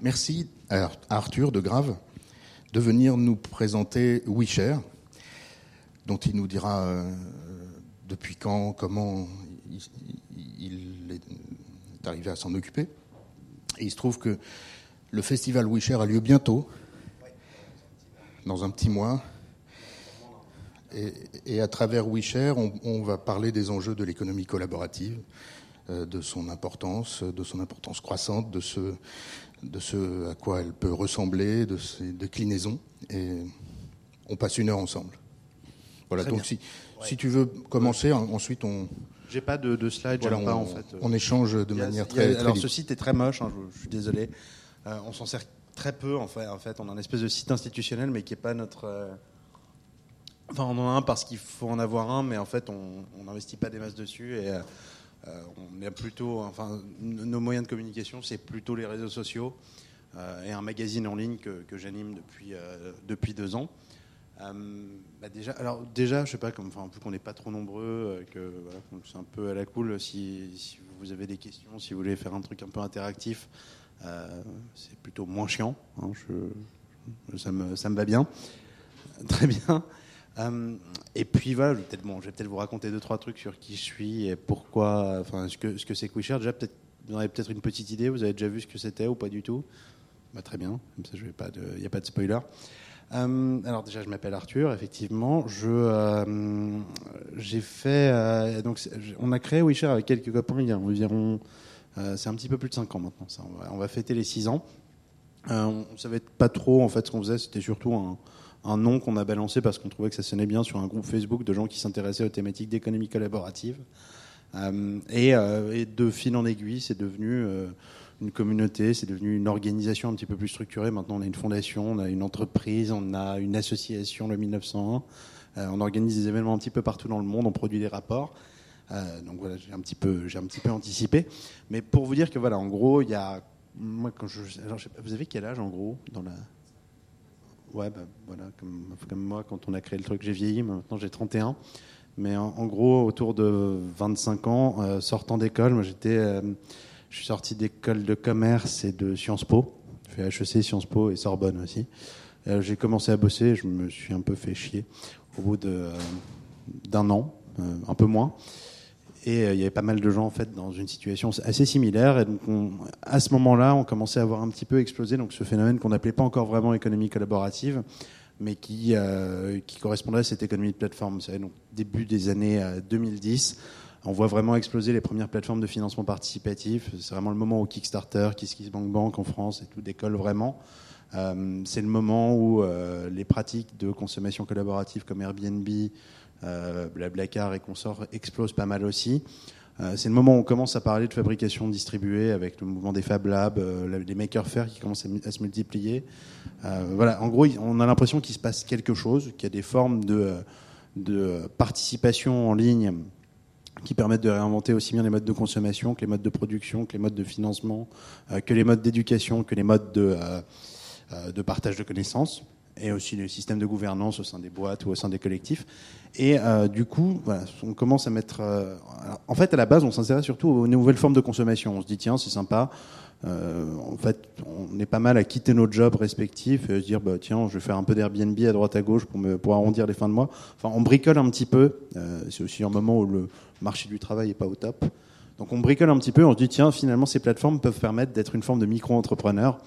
Merci à Arthur de Grave de venir nous présenter WeShare, dont il nous dira euh, depuis quand, comment il, est arrivé à s'en occuper. Et il se trouve que le festival WeShare a lieu bientôt, dans un petit mois. Et, à travers WeShare, on, va parler des enjeux de l'économie collaborative, euh, de son importance, de son importance croissante, de ce, de ce à quoi elle peut ressembler, de ses déclinaisons. Et on passe une heure ensemble. Voilà, donc si, si tu veux commencer, ensuite on. J'ai pas de, de slide, voilà, on, pas en fait. On échange de manière très, Alors ce site est très moche, hein, je, suis désolé. Euh, on s'en sert très peu en fait. En fait, on a un espèce de site institutionnel, mais qui est pas notre. Euh, enfin, on en a un parce qu'il faut en avoir un, mais en fait, on n'investit pas des masses dessus et. Euh, on est plutôt, enfin, nos moyens de communication, c'est plutôt les réseaux sociaux et un magazine en ligne que, j'anime depuis, depuis deux ans. Bah déjà, alors déjà, je sais pas, comme, enfin, vu qu'on n'est pas trop nombreux, que voilà, c'est un peu à la cool. Si, vous avez des questions, si vous voulez faire un truc un peu interactif, euh, c'est plutôt moins chiant. Hein, je, ça, me, ça me va bien. Très bien. Euh, et puis voilà, je vais peut-être bon, peut vous raconter deux trois trucs sur qui je suis et pourquoi, enfin ce que ce que c'est. Déjà peut-être vous en avez peut-être une petite idée. Vous avez déjà vu ce que c'était ou pas du tout? Bah, Très bien. Comme ça, il n'y a pas de spoiler. Euh, alors déjà, je m'appelle Arthur. Effectivement, je j'ai fait donc on a créé WeShare avec quelques copains il y a environ euh, c'est un petit peu plus de 5 ans maintenant. Ça. On, va, fêter les 6 ans. Euh, on ne savait pas trop en fait ce qu'on faisait. C'était surtout un, nom qu'on a balancé parce qu'on trouvait que ça sonnait bien sur un groupe Facebook de gens qui s'intéressaient aux thématiques d'économie collaborative. Euh, et, de fil en aiguille, c'est devenu une communauté, c'est devenu une organisation un petit peu plus structurée. Maintenant, on a une fondation, on a une entreprise, on a une association, le 1901. on organise des événements un petit peu partout dans le monde, on produit des rapports. Euh, donc voilà, j'ai un petit peu, j'ai un petit peu anticipé. Mais pour vous dire que voilà, en gros, il y a, vous avez quel âge en gros dans la Ouais, bah, voilà, comme, moi, quand on a créé le truc, j'ai vieilli, maintenant j'ai 31. Mais en, gros, autour de 25 ans, euh, sortant d'école, moi j'étais, euh, je suis sorti d'école de commerce et de Sciences Po. J'ai fait HEC, Sciences Po et Sorbonne aussi. j'ai commencé à bosser, je me suis un peu fait chier au bout de, d'un an, un peu moins. Et euh, il y avait pas mal de gens en fait dans une situation assez similaire. Et donc à ce moment-là, on commençait à voir un petit peu exploser donc ce phénomène qu'on n'appelait pas encore vraiment économie collaborative, mais qui, euh, correspondait à cette économie de plateforme. Vous savez, donc début des années 2010, euh, on voit vraiment exploser les premières plateformes de financement participatif. C'est vraiment le moment où Kickstarter, KissKissBankBank en France et tout décolle vraiment. c'est le moment où les pratiques de consommation collaborative comme Airbnb, Blablacar et consorts explosent pas mal aussi. Euh, c'est le moment où on commence à parler de fabrication distribuée avec le mouvement des Fab Labs, euh, les Maker Faire qui commencent à, se multiplier. voilà, en gros, on a l'impression qu'il se passe quelque chose, qu'il y a des formes de, participation en ligne qui permettent de réinventer aussi bien les modes de consommation que les modes de production, que les modes de financement, que les modes d'éducation, que les modes de, de partage de connaissances et aussi les systèmes de gouvernance au sein des boîtes ou au sein des collectifs. Et euh, du coup, on commence à mettre. Euh, en fait, à la base, on s'intéresse surtout aux nouvelles formes de consommation. On se dit, tiens, c'est sympa. Euh, en fait, on est pas mal à quitter nos jobs respectifs et se dire, bah, tiens, je vais faire un peu d'Airbnb à droite à gauche pour, pour arrondir les fins de mois. Enfin, on bricole un petit peu. C'est aussi un moment où le marché du travail est pas au top. Donc, on bricole un petit peu. On se dit, tiens, finalement, ces plateformes peuvent permettre d'être une forme de micro-entrepreneur.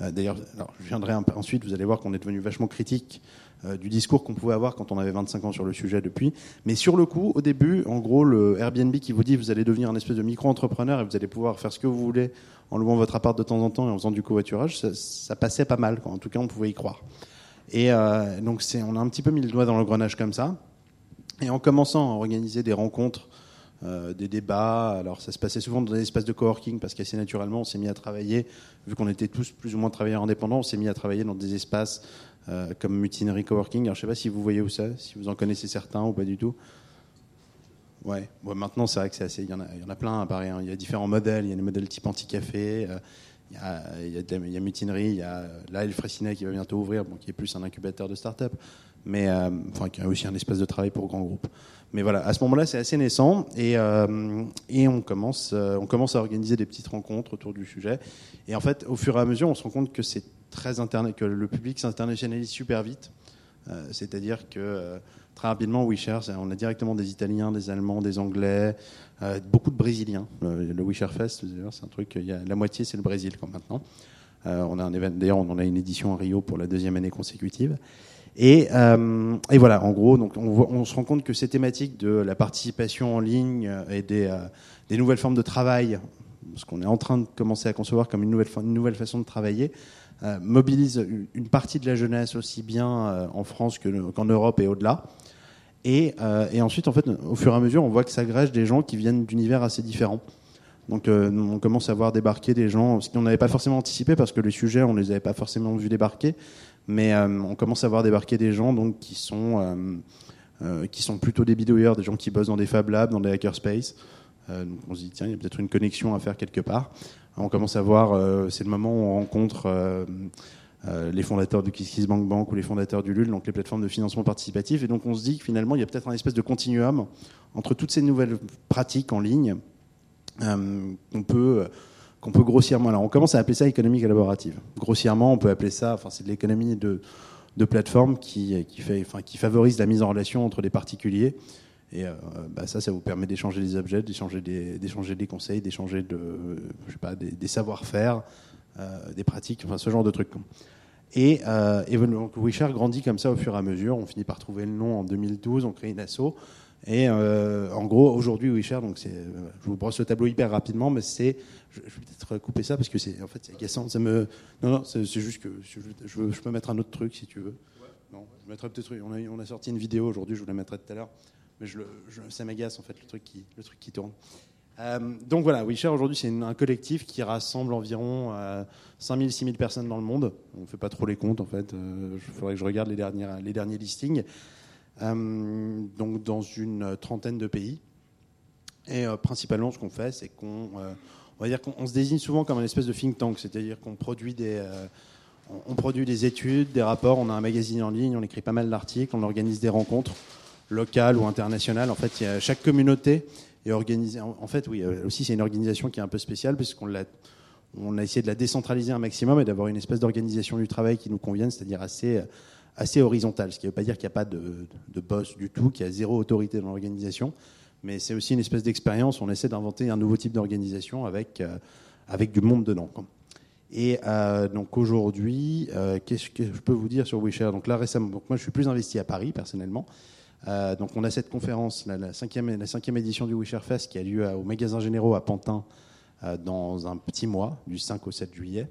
Euh, d'ailleurs, je viendrai ensuite, vous allez voir qu'on est devenu vachement critique euh, du discours qu'on pouvait avoir quand on avait 25 ans sur le sujet depuis. Mais sur le coup, au début, en gros, le Airbnb qui vous dit vous allez devenir un espèce de micro-entrepreneur et vous allez pouvoir faire ce que vous voulez en louant votre appart de temps en temps et en faisant du covoiturage, ça, ça passait pas mal. En tout cas, on pouvait y croire. Et euh, donc, on a un petit peu mis le doigt dans le grenage comme ça. Et en commençant à organiser des rencontres euh, des débats. Alors ça se passait souvent dans des espaces de coworking parce qu'assez naturellement on s'est mis à travailler, vu qu'on était tous plus ou moins travailleurs indépendants, on s'est mis à travailler dans des espaces euh, comme Mutinerie Coworking. Alors je sais pas si vous voyez où ça, si vous en connaissez certains ou pas du tout. Ouais, maintenant c'est vrai que c'est assez. Il y, en a, y a plein à Paris. Hein. Il y a différents modèles. Il y a des modèles type anti-café. Euh, il y, a, il, y a, il y a Mutinerie. Il y a là El qui va bientôt ouvrir, bon, qui est plus un incubateur de start-up, mais enfin qui a aussi un espace de travail pour grands groupes. Mais voilà, à ce moment-là, c'est assez naissant et, euh, et on, commence, euh, on commence à organiser des petites rencontres autour du sujet. Et en fait, au fur et à mesure, on se rend compte que c'est très que le public s'internationalise super vite. Euh, C'est-à-dire que très rapidement, WeShare, on a directement des Italiens, des Allemands, des Anglais, beaucoup de Brésiliens. Le, le WeShare Fest, c'est un truc, la moitié, c'est le Brésil quand maintenant. On a un d'ailleurs, on en a une édition à Rio pour la deuxième année consécutive. Et, euh, et voilà, en gros, donc on, se rend compte que ces thématiques de la participation en ligne et des, euh, des nouvelles formes de travail, ce qu'on est en train de commencer à concevoir comme une nouvelle, façon de travailler, euh, mobilisent une- partie de la jeunesse aussi bien en France que- qu'en Europe et au-delà. Et, ensuite, en fait, au fur et à mesure, on voit que s'agrègent des gens qui viennent d'univers assez différents. Donc, on commence à voir débarquer des gens, ce qu'on n'avait pas forcément anticipé parce que les sujets, on les avait pas forcément vus débarquer. Mais euh, on commence à voir débarquer des gens donc qui sont euh, euh, qui sont plutôt des bidouilleurs, des gens qui bossent dans des Fab Labs, dans des hackerspace. Donc on se dit tiens, il y a peut-être une connexion à faire quelque part. On commence à voir, c'est le moment où on rencontre les fondateurs de KissKissBankBank Bank ou les fondateurs du LUL, donc les plateformes de financement participatif. Et donc on se dit que finalement, il y a peut-être un espèce de continuum entre toutes ces nouvelles pratiques en ligne qu'on peut qu'on peut grossièrement. Alors on commence à appeler ça économie collaborative. Grossièrement, on peut appeler ça, enfin c'est de l'économie de de plateforme qui qui fait, enfin qui favorise la mise en relation entre les particuliers. Et euh, bah ça, ça vous permet d'échanger des objets, d'échanger des, d'échanger des conseils, d'échanger de, je sais pas, des, des savoir-faire, euh, des pratiques, enfin ce genre de trucs. Et, euh, grandit comme ça au fur et à mesure. On finit par trouver le nom en 2012, on crée une asso. Et euh, en gros, aujourd'hui, WeShare, donc c'est, euh, je vous brosse le tableau hyper rapidement, mais c'est, je, je vais peut-être couper ça parce que c'est, en fait, c'est agaçant. Ça me, non, non, c'est, c'est juste que je, je, veux- je peux mettre un autre truc si tu veux. Non, je mettrai peut-être. On a, on a sorti une vidéo aujourd'hui, je vous la mettrai tout à l'heure, mais je, le- je- ça m'agace en fait le truc qui, le truc qui tourne. Euh, donc voilà, WeShare aujourd'hui c'est une- un collectif qui rassemble environ euh, 5000 6000 personnes dans le monde. On ne fait pas trop les comptes en fait. Il faudrait que je regarde les, dernières, les derniers listings. Euh, donc dans une trentaine de pays. Et euh, principalement ce qu'on fait c'est qu'on euh, va dire qu'on on se désigne souvent comme un espèce de think tank, c'est-à-dire qu'on produit des on- produit des études, des rapports, on a un magazine en ligne, on écrit pas mal d'articles, on organise des rencontres locales ou internationales. En fait, chaque communauté est organisée. En, fait, oui, aussi c'est une organisation qui est un peu spéciale puisqu'on l'a a essayé de la décentraliser un maximum et d'avoir une espèce d'organisation du travail qui nous convienne, c'est-à-dire assez, assez horizontale. Ce qui ne veut pas dire qu'il n'y a pas de, boss du tout, qu'il y a zéro autorité dans l'organisation, mais c'est aussi une espèce d'expérience. On essaie d'inventer un nouveau type d'organisation avec, euh, avec du monde dedans. Et euh, donc aujourd'hui, euh, qu'est-ce que je peux vous dire sur WeShare? Donc là récemment, donc moi je suis plus investi à Paris personnellement. Donc on a cette conférence, la, cinquième, édition du WeShare Fest qui a lieu au magasin généraux à Pantin dans un petit mois, du 5 au 7 juillet,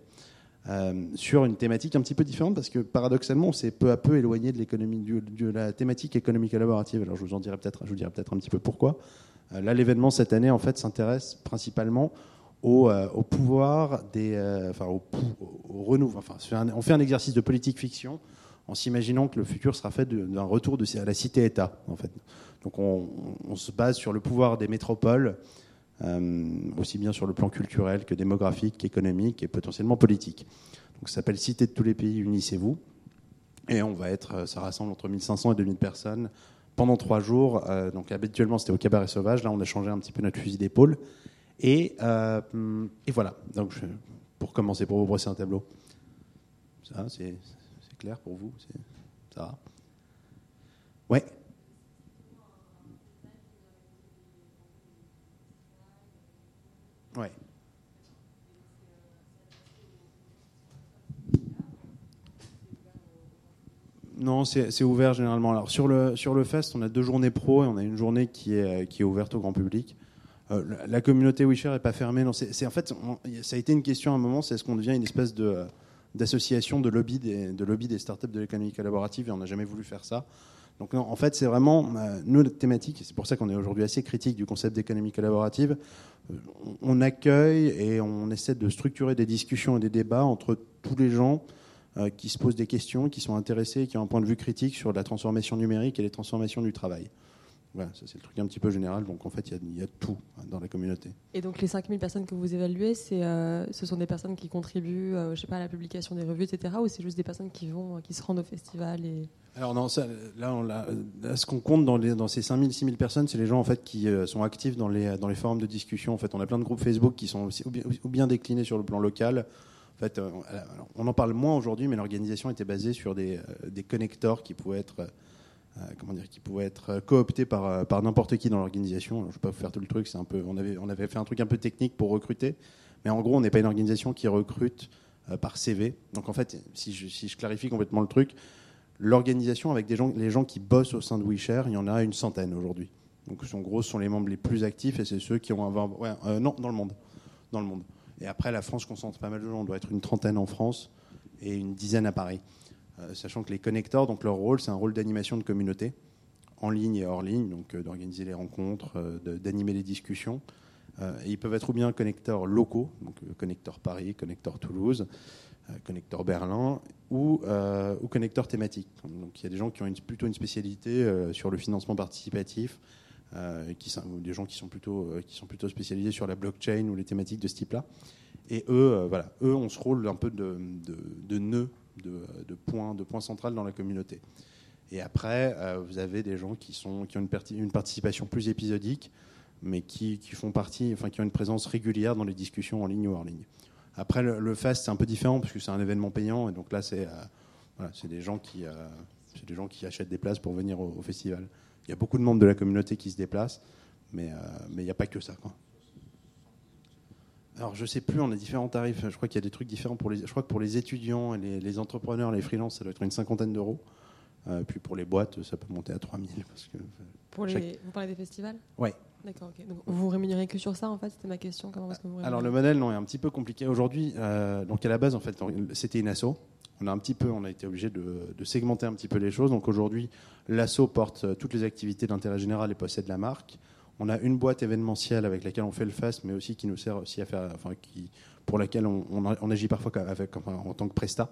euh, sur une thématique un petit peu différente parce que paradoxalement, on s'est peu à peu éloigné de l'économie, de la thématique économie collaborative. Alors je vous en dirai peut-être, je vous dirai peut-être un petit peu pourquoi. Euh, là, l'événement cette année, en fait, s'intéresse principalement au, euh, pouvoir des, enfin au, renouveau. Enfin, on fait un exercice de politique fiction en s'imaginant que le futur sera fait d'un retour à la cité-État, en fait. Donc on, se base sur le pouvoir des métropoles, aussi bien sur le plan culturel que démographique, qu'économique et potentiellement politique. Donc ça s'appelle Cité de tous les pays, unissez-vous. Et on va être, euh, ça rassemble entre 1500 et 2000 personnes pendant trois jours. Euh, donc habituellement c'était au Cabaret Sauvage, là on a changé un petit peu notre fusil d'épaule. Et, euh, et voilà, donc pour commencer, pour vous brosser un tableau. Ça, c'est clair pour vous? Ça va? Ouais. Ouais. Non, c'est ouvert généralement. Alors sur le sur le fest, on a deux journées pro et on a une journée qui est qui est ouverte au grand public. Euh, la, communauté WeShare est pas fermée. Non, c'est en fait ça a été une question à un moment. C'est est-ce qu'on devient une espèce de d'association de lobby des de lobby des startups de l'économie collaborative et on n'a jamais voulu faire ça. Donc en fait c'est vraiment euh, notre thématique. C'est pour ça qu'on est aujourd'hui assez critique du concept d'économie collaborative. Euh, on, on accueille et on essaie de structurer des discussions et des débats entre tous les gens euh, qui se posent des questions, qui sont intéressés, qui ont un point de vue critique sur la transformation numérique et les transformations du travail. Voilà, ça c'est le truc un petit peu général. Donc en fait, il y, a tout hein, dans la communauté. Et donc les 5000 personnes que vous évaluez, c'est, euh, ce sont des personnes qui contribuent, euh, je sais pas, à la publication des revues, etc. Ou c'est juste des personnes qui vont, qui se rendent au festival et... Alors non, ça, là, on là, ce qu'on compte dans, les, dans ces 5000, 6000 personnes, c'est les gens en fait qui euh, sont actifs dans les, dans les forums de discussion. En fait, on a plein de groupes Facebook qui sont aussi, ou, bien, ou, bien, déclinés sur le plan local. En fait, on en parle moins aujourd'hui, mais l'organisation était basée sur des, des connecteurs qui pouvaient être euh, comment dire, qui pouvait être coopté par, euh, par n'importe qui dans l'organisation. Je ne vais pas vous faire tout le truc, un peu, on avait, on avait fait un truc un peu technique pour recruter, mais en gros, on n'est pas une organisation qui recrute euh, par CV. Donc en fait, si je, si je clarifie complètement le truc, l'organisation avec des gens, les gens qui bossent au sein de WeShare, il y en a une centaine aujourd'hui. Donc en gros, ce sont les membres les plus actifs et c'est ceux qui ont un, ouais, non dans le monde, dans le monde. Et après, la France concentre pas mal de gens. On doit être une trentaine en France et une dizaine à Paris. Euh, sachant que les connecteurs, donc leur rôle, c'est un rôle d'animation de communauté, en ligne et hors ligne, donc euh, d'organiser les rencontres, euh, d'animer les discussions. ils peuvent être ou bien connecteurs locaux, donc connecteur Paris, connecteur Toulouse, connecteur Berlin, ou, connecteurs thématiques. Donc il y a des gens qui ont plutôt une spécialité sur le financement participatif, qui sont, des gens qui sont, plutôt, qui sont plutôt spécialisés sur la blockchain ou les thématiques de ce type-là. Et eux, voilà, eux ont ce rôle un peu de, de, de nœud de, de, point, de central dans la communauté. Et après, euh, vous avez des gens qui, sont, qui ont une, participation plus épisodique, mais qui, qui, font partie, enfin, qui ont une présence régulière dans les discussions en ligne ou hors ligne. Après, le, le Fast, c'est un peu différent, parce que c'est un événement payant, et donc là, c'est euh, des, gens qui, euh, des gens qui achètent des places pour venir au, festival. Il y a beaucoup de membres de la communauté qui se déplacent, mais il n'y a pas que ça. Quoi. Alors je sais plus, on a différents tarifs. Je crois qu'il y a des trucs différents pour les. Je crois que pour les étudiants et les, les entrepreneurs, les freelances, ça doit être une cinquantaine d'euros. Euh, puis pour les boîtes, ça peut monter à 3000. Parce que, pour les, Vous parlez des festivals? Oui. D'accord, ok. Donc vous rémunérez que sur ça, en fait? C'était ma question. Comment est-ce que vous Alors le modèle, non, est un petit peu compliqué. Aujourd'hui, euh, donc à la base, en fait, c'était une asso. On a un petit peu, on a été obligé de, de, segmenter un petit peu les choses. Donc aujourd'hui, l'asso porte euh, toutes les activités d'intérêt général et possède la marque. On a une boîte événementielle avec laquelle on fait le FAST, mais aussi qui nous sert aussi à faire, enfin, qui, pour laquelle on, agit parfois en tant que prestat.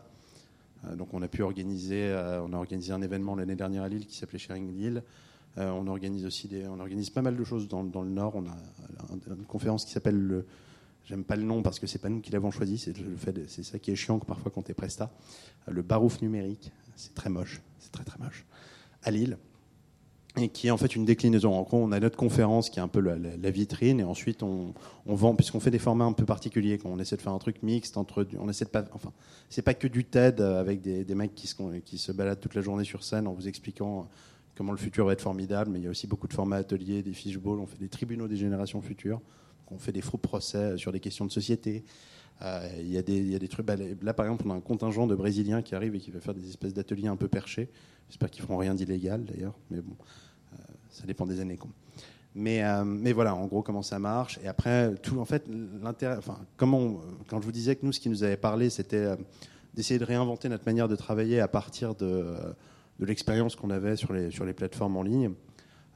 Euh, donc on a pu organiser, euh, on a organisé un événement l'année dernière à Lille qui s'appelait Sharing Lille. Euh, on organise aussi des, on organise pas mal de choses dans, le Nord. On a une conférence qui s'appelle le, j'aime pas le nom parce que c'est pas nous qui l'avons choisi, c'est le fait, c'est ça qui est chiant que parfois quand tu es presta. Le barouf numérique, c'est très moche, c'est très très moche. À Lille et qui est en fait une déclinaison. En gros, on a notre conférence qui est un peu la, vitrine, et ensuite on, vend, puisqu'on fait des formats un peu particuliers, quand on essaie de faire un truc mixte entre, on essaie de pas, enfin, c'est pas que du TED avec des, mecs qui se, baladent toute la journée sur scène en vous expliquant comment le futur va être formidable, mais il y a aussi beaucoup de formats ateliers, des fishbowls, on fait des tribunaux des générations futures, on fait des faux procès sur des questions de société. Euh, il, y a des, y a des trucs. Bah, là, par exemple, on a un contingent de Brésiliens qui arrive et qui va faire des espèces d'ateliers un peu perchés. J'espère qu'ils feront rien d'illégal d'ailleurs, mais bon, euh, ça dépend des années. Quoi. Mais, euh, mais voilà, en gros, comment ça marche. Et après, tout, en fait, l'intérêt. Enfin, comment quand je vous disais que nous, ce qui nous avait parlé, c'était d'essayer de réinventer notre manière de travailler à partir de, de l'expérience qu'on avait sur les, sur les plateformes en ligne.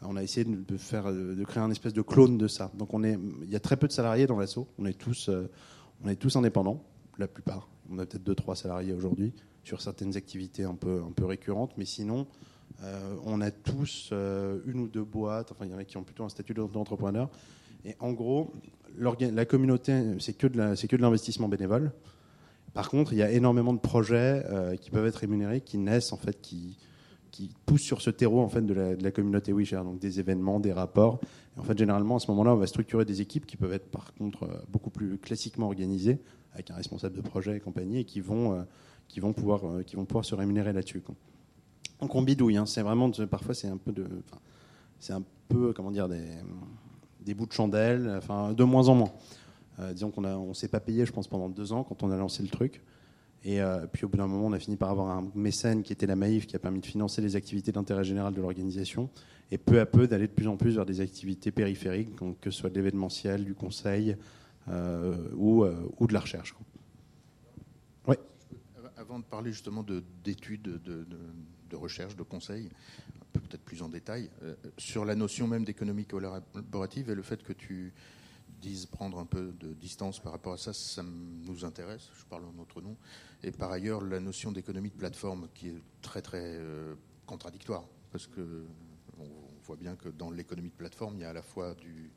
On a essayé de, faire, de créer un espèce de clone de ça. Donc, on est, il y a très peu de salariés dans l'assaut. On est tous, on est tous indépendants, la plupart. On a peut-être deux, trois salariés aujourd'hui sur certaines activités un peu, un peu récurrentes, mais sinon, euh, on a tous euh, une ou deux boîtes, enfin il y en a qui ont plutôt un statut d'entrepreneur. Et en gros, la communauté, c'est que de l'investissement bénévole. Par contre, il y a énormément de projets euh, qui peuvent être rémunérés, qui naissent en fait, qui, qui poussent sur ce terreau en fait de la, communauté WeShare, donc des événements, des rapports. Et en fait, généralement, à ce moment-là, on va structurer des équipes qui peuvent être par contre beaucoup plus classiquement organisées, avec un responsable de projet et compagnie, et qui vont, qui vont, pouvoir, qui vont pouvoir se rémunérer là-dessus. Donc on bidouille. Hein. C'est vraiment parfois c'est un peu de, c'est un peu comment dire des, des bouts de chandelle. Enfin de moins en moins. Euh, disons qu'on a, on s'est pas payé, je pense, pendant deux ans quand on a lancé le truc. Et euh, puis au bout d'un moment, on a fini par avoir un mécène qui était la Maïf, qui a permis de financer les activités d'intérêt général de l'organisation, et peu à peu d'aller de plus en plus vers des activités périphériques, que ce soit de l'événementiel, du conseil euh, ou, euh, ou de la recherche. Oui. Avant de parler justement d'études, de, de, de, de recherche, de conseil, peut-être plus en détail, sur la notion même d'économie collaborative et le fait que tu dises prendre un peu de distance par rapport à ça, ça nous intéresse, je parle en notre nom. Et par ailleurs, la notion d'économie de plateforme qui est très très euh, contradictoire, parce que voit bien que dans l'économie de plateforme, il y a à la fois du,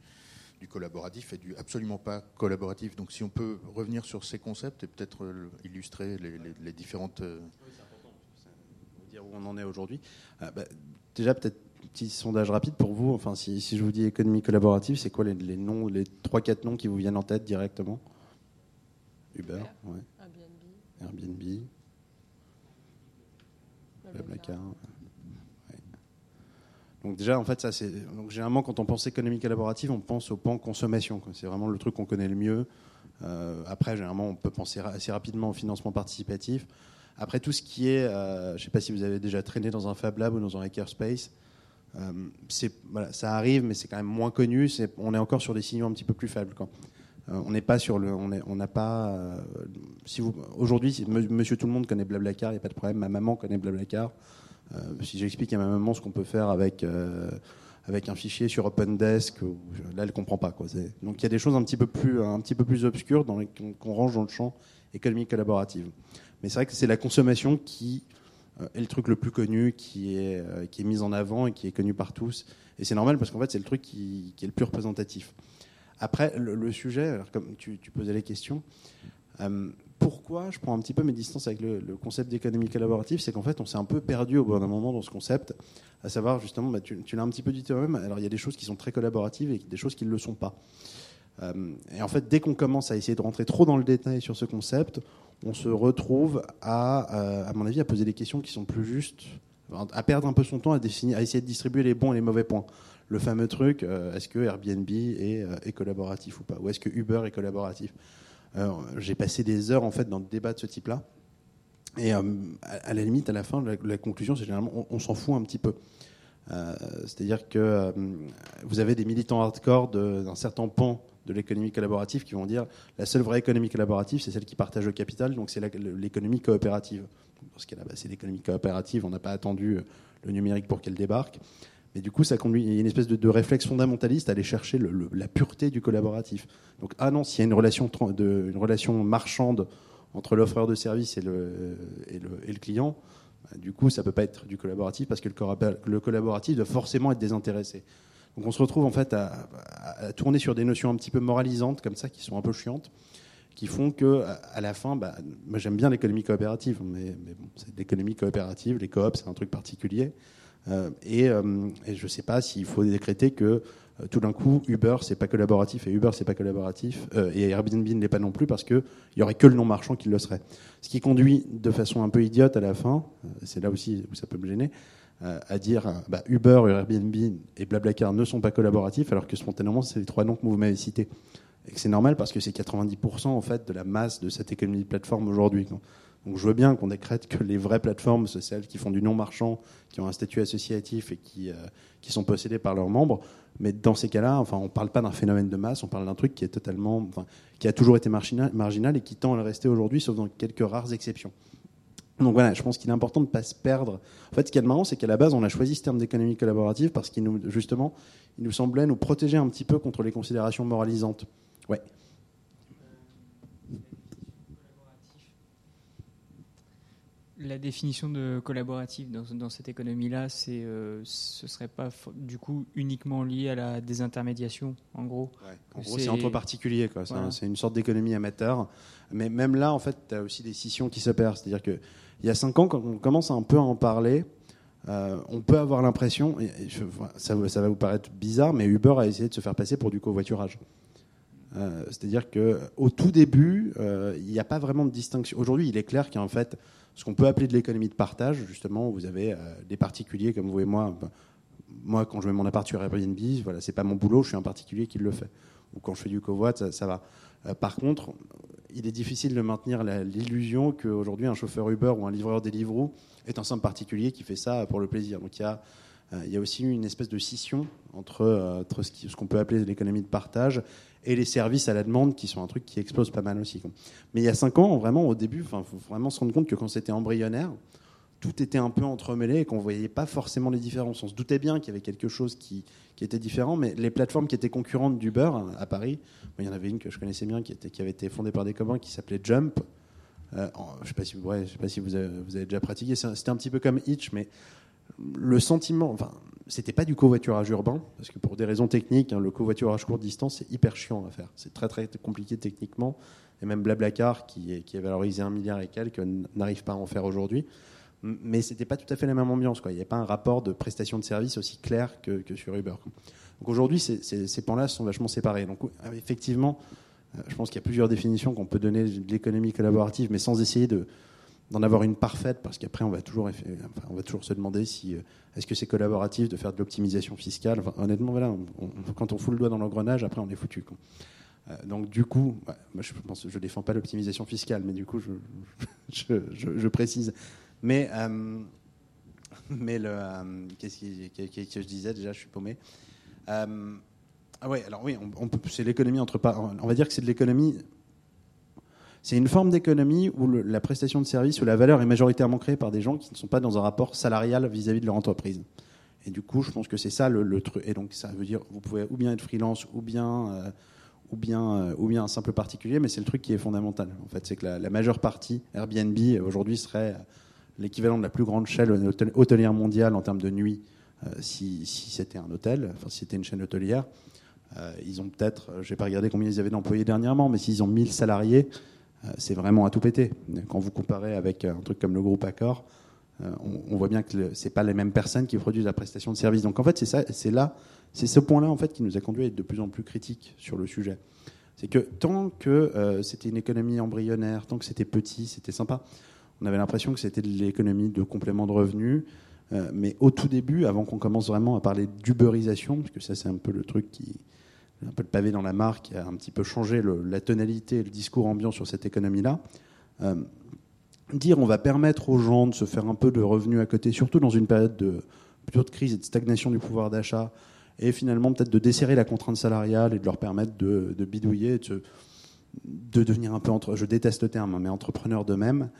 collaboratif et du absolument pas collaboratif. Donc si on peut revenir sur ces concepts et peut-être euh, illustrer les, différentes... euh, dire où on en est aujourd'hui. Bah, déjà, peut-être petit sondage rapide pour vous. Enfin, si, si je vous dis économie collaborative, c'est quoi les, les noms, les trois quatre noms qui vous viennent en tête directement? Uber, ouais. Airbnb, Blablacar. ouais. Donc déjà, en fait, ça c'est. Généralement, quand on pense économie collaborative, on pense au pan consommation. C'est vraiment le truc qu'on connaît le mieux. Euh, après, généralement, on peut penser assez rapidement au financement participatif. Après, tout ce qui est, euh, je ne sais pas si vous avez déjà traîné dans un Fab Lab ou dans un hackerspace, voilà, ça arrive, mais c'est quand même moins connu. On est encore sur des signaux un petit peu plus faibles. Euh, on n'est pas sur le, on n'a pas. euh, aujourd'hui, si Monsieur Tout le Monde connaît Blablacar, il n'y a pas de problème. Ma maman connaît Blablacar. Euh, si j'explique à ma maman ce qu'on peut faire avec euh, avec un fichier sur OpenDesk, là elle comprend pas Donc il y a des choses un petit peu plus un petit peu plus obscures qu'on range dans le champ économie collaborative. Mais c'est vrai que c'est la consommation qui euh, est le truc le plus connu, qui est euh, qui est mis en avant et qui est connu par tous. Et c'est normal parce qu'en fait c'est le truc qui, est le plus représentatif. Après le, sujet, alors, comme tu, posais les questions. euh, pourquoi je prends un petit peu mes distances avec le, concept d'économie collaborative C'est qu'en fait, on s'est un peu perdu au bout d'un moment dans ce concept, à savoir justement, bah, tu, l'as un petit peu dit toi-même, alors il y a des choses qui sont très collaboratives et des choses qui ne le sont pas. Euh, et en fait, dès qu'on commence à essayer de rentrer trop dans le détail sur ce concept, on se retrouve à, euh, à mon avis, à poser des questions qui sont plus justes, à perdre un peu son temps à, essayer de distribuer les bons et les mauvais points. Le fameux truc, euh, est-ce que Airbnb est, euh, est collaboratif ou pas? Ou est-ce que Uber est collaboratif? J'ai passé des heures en fait dans le débat de ce type-là. Et à, la limite, à la fin, la, conclusion, c'est généralement on, s'en fout un petit peu. C'est-à-dire que vous avez des militants hardcore d'un certain pan de l'économie collaborative qui vont dire la seule vraie économie collaborative, c'est celle qui partage le capital, donc c'est l'économie coopérative. Parce qu'elle c'est l'économie coopérative, on n'a pas attendu euh, le numérique pour qu'elle débarque. Mais du coup, ça conduit a une espèce de, réflexe fondamentaliste à aller chercher la pureté du collaboratif. Donc, ah non, s'il y a une relation, de, une relation marchande entre l'offreur de service et le, et le, client, bah, du coup, ça peut pas être du collaboratif parce que le collaboratif doit forcément être désintéressé. Donc, on se retrouve en fait à, tourner sur des notions un petit peu moralisantes comme ça, qui sont un peu chiantes, qui font que à- la fin, bah, moi j'aime bien l'économie coopérative, mais, bon, c'est l'économie coopérative, les coops, c'est un truc particulier. Euh, et, euh, et je ne sais pas s'il faut décréter que euh, tout d'un coup Uber c'est pas collaboratif et Uber c'est pas collaboratif et Airbnb ne l'est pas non plus parce que il y aurait que le non marchand qui le serait. Ce qui conduit de façon un peu idiote à la fin, c'est là aussi où ça peut me gêner, à dire euh, bah, Uber, Airbnb et Blablacar ne sont pas collaboratifs alors que spontanément c'est les trois noms que vous m'avez cités. Et que c'est normal parce que c'est 90% en fait de la masse de cette économie de plateforme aujourd'hui. Donc je veux bien qu'on décrète que les vraies plateformes, c'est celles qui font du non marchand, qui ont un statut associatif et qui, euh, qui sont possédées par leurs membres. Mais dans ces cas-là, enfin, on ne parle pas d'un phénomène de masse, on parle d'un truc qui est totalement, qui a toujours été marginal, marginal et qui tend à le rester aujourd'hui, sauf dans quelques rares exceptions. Donc voilà, je pense qu'il est important de ne pas se perdre. En fait, ce qui est marrant, c'est qu'à la base, on a choisi ce terme d'économie collaborative parce qu'il nous, justement, il nous semblait nous protéger un petit peu contre les considérations moralisantes. Ouais. La définition de collaboratif dans, dans cette économie-là, c'est, euh, ce serait pas du coup uniquement lié à la désintermédiation, en gros. En Que gros, c'est- entre particuliers. quoi. C'est Voilà. un- C'est une sorte d'économie amateur. Mais même là, en fait, tu as aussi des scissions qui s'opèrent. C'est-à-dire qu'il y a cinq ans, quand on commence un peu à en parler, euh, on peut avoir l'impression, ça, va- vous paraître bizarre, mais Uber a essayé de se faire passer pour du covoiturage. Euh, C'est-à-dire qu'au tout début, euh, il n'y a pas vraiment de distinction. Aujourd'hui, il est clair qu'il y a en fait ce qu'on peut appeler de l'économie de partage. Justement, vous avez des particuliers comme vous et moi. Ben, moi, quand je mets mon appart sur Airbnb, voilà, c'est pas mon boulot, je suis un particulier qui le fait. Ou quand je fais du covoit, ça, va. Par contre, il est difficile de maintenir l'illusion qu'aujourd'hui, un chauffeur Uber ou un livreur Deliveroo est un simple particulier qui fait ça pour le plaisir. Donc il y a, euh, aussi une espèce de scission entre, euh, entre ce qu'on peut appeler l'économie de partage et les services à la demande qui sont un truc qui explose pas mal aussi. Mais il y a cinq ans, vraiment, au début, il faut vraiment se rendre compte que quand c'était embryonnaire, tout était un peu entremêlé et qu'on ne voyait pas forcément les différences. On se doutait bien qu'il y avait quelque chose qui, était différent, mais les plateformes qui étaient concurrentes d'Uber à Paris, il y en avait une que je connaissais bien qui, avait été fondée par des copains qui s'appelait Jump. Euh, je ne sais pas si, vous, avez, déjà pratiqué, c'était un petit peu comme Hitch, mais le sentiment, enfin, c'était pas du covoiturage urbain, parce que pour des raisons techniques, hein, le covoiturage courte distance, c'est hyper chiant à faire. C'est très très compliqué techniquement. Et même Blablacar, qui est, qui est valorisé un milliard et quelques, n'arrive pas à en faire aujourd'hui. Mais c'était pas tout à fait la même ambiance. Quoi. Il n'y avait pas un rapport de prestation de service aussi clair que, que sur Uber. Donc aujourd'hui, ces, plans-là sont vachement séparés. Donc effectivement, euh, je pense qu'il y a plusieurs définitions qu'on peut donner de l'économie collaborative, mais sans essayer de, d'en avoir une parfaite, parce qu'après on va toujours, enfin, on va toujours se demander si euh, est-ce que c'est collaboratif de faire de l'optimisation fiscale? Honnêtement, voilà, quand on fout le doigt dans l'engrenage, après on est foutu. Euh, donc du coup, moi je pense, je défends pas l'optimisation fiscale, mais du coup je précise. Mais euh, mais le qu'est-ce que, je disais déjà, je suis paumé. Euh, ah ouais, alors oui, c'est l'économie entre on va dire que c'est de l'économie c'est une forme d'économie où la prestation de service, où la valeur est majoritairement créée par des gens qui ne sont pas dans un rapport salarial vis-à-vis de leur entreprise. Et du coup, je pense que c'est ça le, truc. Et donc, ça veut dire, vous pouvez ou bien être freelance, ou bien, euh, ou bien, euh, ou bien un simple particulier, mais c'est le truc qui est fondamental. En fait, c'est que la, majeure partie, Airbnb aujourd'hui serait l'équivalent de la plus grande chaîne hôtelière mondiale en termes de nuit, euh, si, si c'était un hôtel, enfin si c'était une chaîne hôtelière. Euh, ils ont peut-être, je n'ai pas regardé combien ils avaient d'employés dernièrement, mais s'ils ont 1000 salariés, euh, c'est vraiment à tout péter. Quand vous comparez avec un truc comme le groupe Accor, euh, on, voit bien que ce pas les mêmes personnes qui produisent la prestation de service. Donc en fait, c'est ça, c'est là, c'est ce point-là en fait qui nous a conduit à être de plus en plus critiques sur le sujet. C'est que tant que euh, c'était une économie embryonnaire, tant que c'était petit, c'était sympa, on avait l'impression que c'était de l'économie de complément de revenus. Euh, mais au tout début, avant qu'on commence vraiment à parler d'uberisation, parce que ça c'est un peu le truc qui, un peu le pavé dans la mare qui a un petit peu changé la tonalité et le discours ambiant sur cette économie-là. Euh, dire on va permettre aux gens de se faire un peu de revenus à côté, surtout dans une période de, plutôt de crise et de stagnation du pouvoir d'achat, et finalement peut-être de desserrer la contrainte salariale et de leur permettre de, bidouiller, de, de, devenir un peu, entre, je déteste le terme, mais entrepreneurs d'eux-mêmes,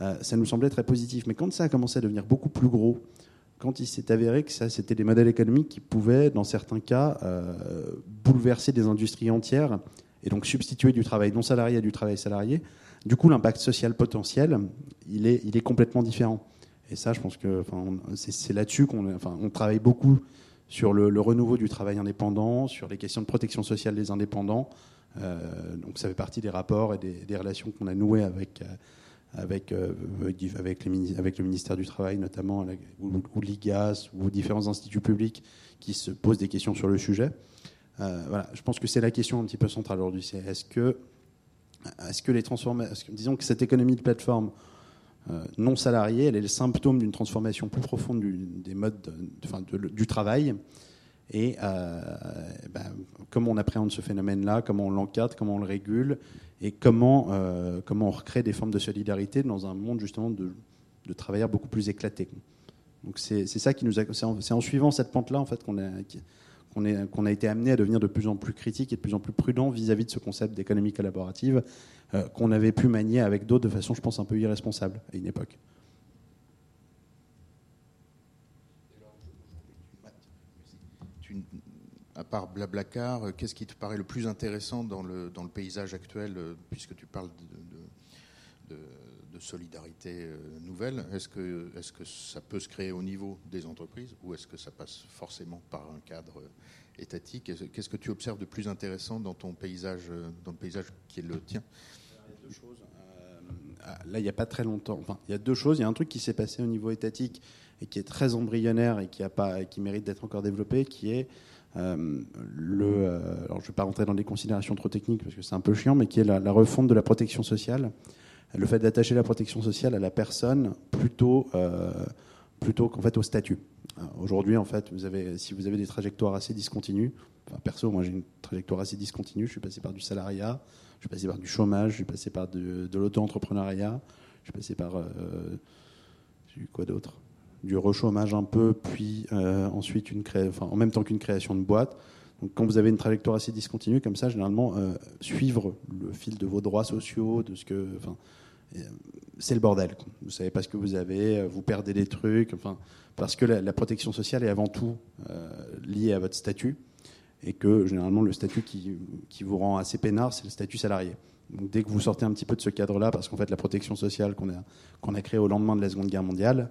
euh, ça nous semblait très positif. Mais quand ça a commencé à devenir beaucoup plus gros, quand il s'est avéré que ça, c'était des modèles économiques qui pouvaient, dans certains cas, euh, bouleverser des industries entières et donc substituer du travail non salarié à du travail salarié, du coup, l'impact social potentiel, il est, complètement différent. Et ça, je pense que c'est là-dessus qu'on travaille beaucoup sur le, renouveau du travail indépendant, sur les questions de protection sociale des indépendants. Euh, donc ça fait partie des rapports et des, des relations qu'on a nouées avec, avec, euh, avec, le ministère du Travail notamment, ou, l'IGAS, ou différents instituts publics qui se posent des questions sur le sujet. Euh, voilà, je pense que c'est la question un petit peu centrale aujourd'hui. C'est est-ce que, est-ce que les transformations, disons que cette économie de plateforme euh, non salariée, elle est le symptôme d'une transformation plus profonde du, des modes, de, du travail. Et ben, comment on appréhende ce phénomène-là, comment on l'encadre, comment on le régule, et comment, euh, comment on recrée des formes de solidarité dans un monde justement de, de travailleurs beaucoup plus éclatés. Donc c'est ça qui nous c'est en, suivant cette pente-là en fait qu'on a, a été amené à devenir de plus en plus critique et de plus en plus prudent vis-à-vis -vis de ce concept d'économie collaborative euh, qu'on avait pu manier avec d'autres de façon, je pense, un peu irresponsable à une époque. À part Blablacar, qu'est-ce qui te paraît le plus intéressant dans le, dans le paysage actuel, puisque tu parles de, de, solidarité nouvelle? Est-ce que, est que ça peut se créer au niveau des entreprises ou est-ce que ça passe forcément par un cadre étatique? Qu'est-ce que tu observes de plus intéressant dans ton paysage, dans le paysage qui est le tien? Il y a deux choses. Euh, là, il n'y a pas très longtemps. Enfin, il y a deux choses. Il y a un truc qui s'est passé au niveau étatique et qui est très embryonnaire et qui, a pas, qui mérite d'être encore développé, qui est euh, le, euh, alors je ne vais pas rentrer dans des considérations trop techniques parce que c'est un peu chiant, mais qui est la, refonte de la protection sociale. Le fait d'attacher la protection sociale à la personne plutôt, euh, plutôt qu'en fait au statut. Aujourd'hui, en fait, vous avez, si vous avez des trajectoires assez discontinues, enfin, perso, moi j'ai une trajectoire assez discontinue, je suis passé par du salariat, je suis passé par du chômage, je suis passé par de, de l'auto-entrepreneuriat, je suis passé par. Euh, quoi d'autre? Du rechômage un peu, puis euh, ensuite une cré... en même temps qu'une création de boîte. Donc, quand vous avez une trajectoire assez discontinue comme ça, généralement, euh, suivre le fil de vos droits sociaux, de ce que, enfin, euh, c'est le bordel. Vous savez pas ce que vous avez, vous perdez des trucs, enfin, parce que la, la protection sociale est avant tout liée à votre statut, et que généralement le statut qui, qui vous rend assez peinard, c'est le statut salarié. Donc, dès que vous sortez un petit peu de ce cadre-là, parce qu'en fait, la protection sociale qu'on a, qu'on a créée au lendemain de la Seconde Guerre mondiale,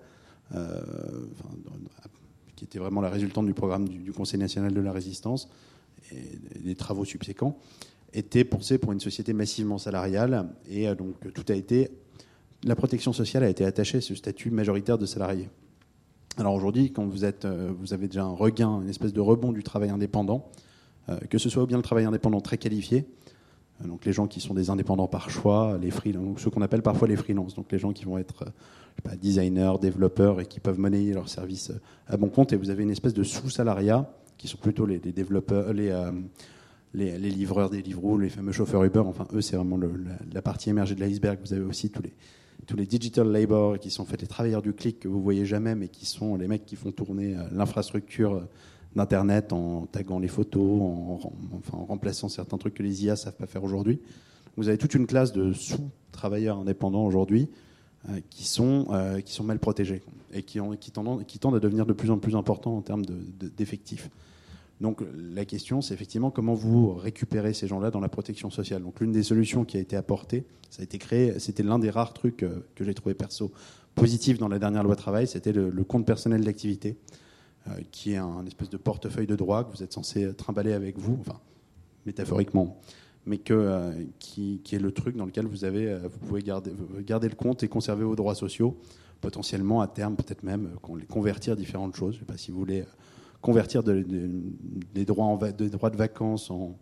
qui était vraiment la résultante du programme du, Conseil national de la résistance et des travaux subséquents, était pensée pour une société massivement salariale. Et donc tout a été. La protection sociale a été attachée à ce statut majoritaire de salarié. Alors aujourd'hui, quand vous, êtes, vous avez déjà un regain, une espèce de rebond du travail indépendant, que ce soit ou bien le travail indépendant très qualifié, donc les gens qui sont des indépendants par choix, les freelances, ceux qu'on appelle parfois les freelances, donc les gens qui vont être pas, designers, développeurs et qui peuvent monnayer leurs services à bon compte. Et vous avez une espèce de sous-salariat qui sont plutôt les, développeurs, euh, les, les, livreurs des livres les fameux chauffeurs Uber. Enfin, eux, c'est vraiment la, partie émergée de l'iceberg. Vous avez aussi tous les, tous les digital labor qui sont en fait les travailleurs du clic que vous voyez jamais, mais qui sont les mecs qui font tourner euh, l'infrastructure d'Internet en taguant les photos, en, enfin, en remplaçant certains trucs que les IA savent pas faire aujourd'hui. Vous avez toute une classe de sous-travailleurs indépendants aujourd'hui euh, qui, sont, euh, qui sont mal protégés et qui, ont, qui, tendent, qui tendent à devenir de plus en plus importants en termes d'effectifs. donc la question, c'est effectivement comment vous récupérez ces gens-là dans la protection sociale. Donc l'une des solutions qui a été apportée, ça a été créé, c'était l'un des rares trucs euh, que j'ai trouvé perso positif dans la dernière loi travail, c'était le compte personnel d'activité. Euh, qui est un espèce de portefeuille de droit que vous êtes censé trimballer avec vous, enfin, métaphoriquement, mais euh, qui, est le truc dans lequel vous, euh, pouvez garder, le compte et conserver vos droits sociaux, potentiellement à terme, peut-être même convertir différentes choses. Je ne sais pas si vous voulez convertir des droits, droits de vacances en,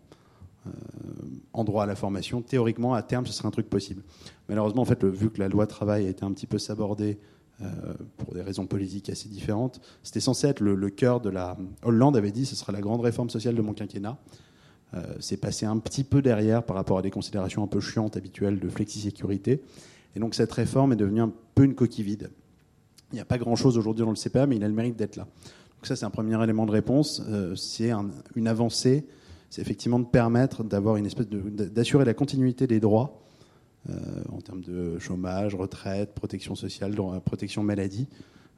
en droit à la formation. Théoriquement, à terme, ce serait un truc possible. Malheureusement, en fait, vu que la loi travail a été un petit peu sabordée euh, pour des raisons politiques assez différentes. C'était censé être le, cœur de la. Hollande avait dit ce sera la grande réforme sociale de mon quinquennat. Euh, c'est passé un petit peu derrière par rapport à des considérations un peu chiantes habituelles de flexi-sécurité. Et donc cette réforme est devenue un peu une coquille vide. Il n'y a pas grand-chose aujourd'hui dans le CPA, mais il a le mérite d'être là. Donc ça, c'est un premier élément de réponse. Euh, c'est une avancée. C'est effectivement de permettre d'avoir une espèce d'assurer la continuité des droits euh, en termes de chômage, retraite, protection sociale, protection maladie.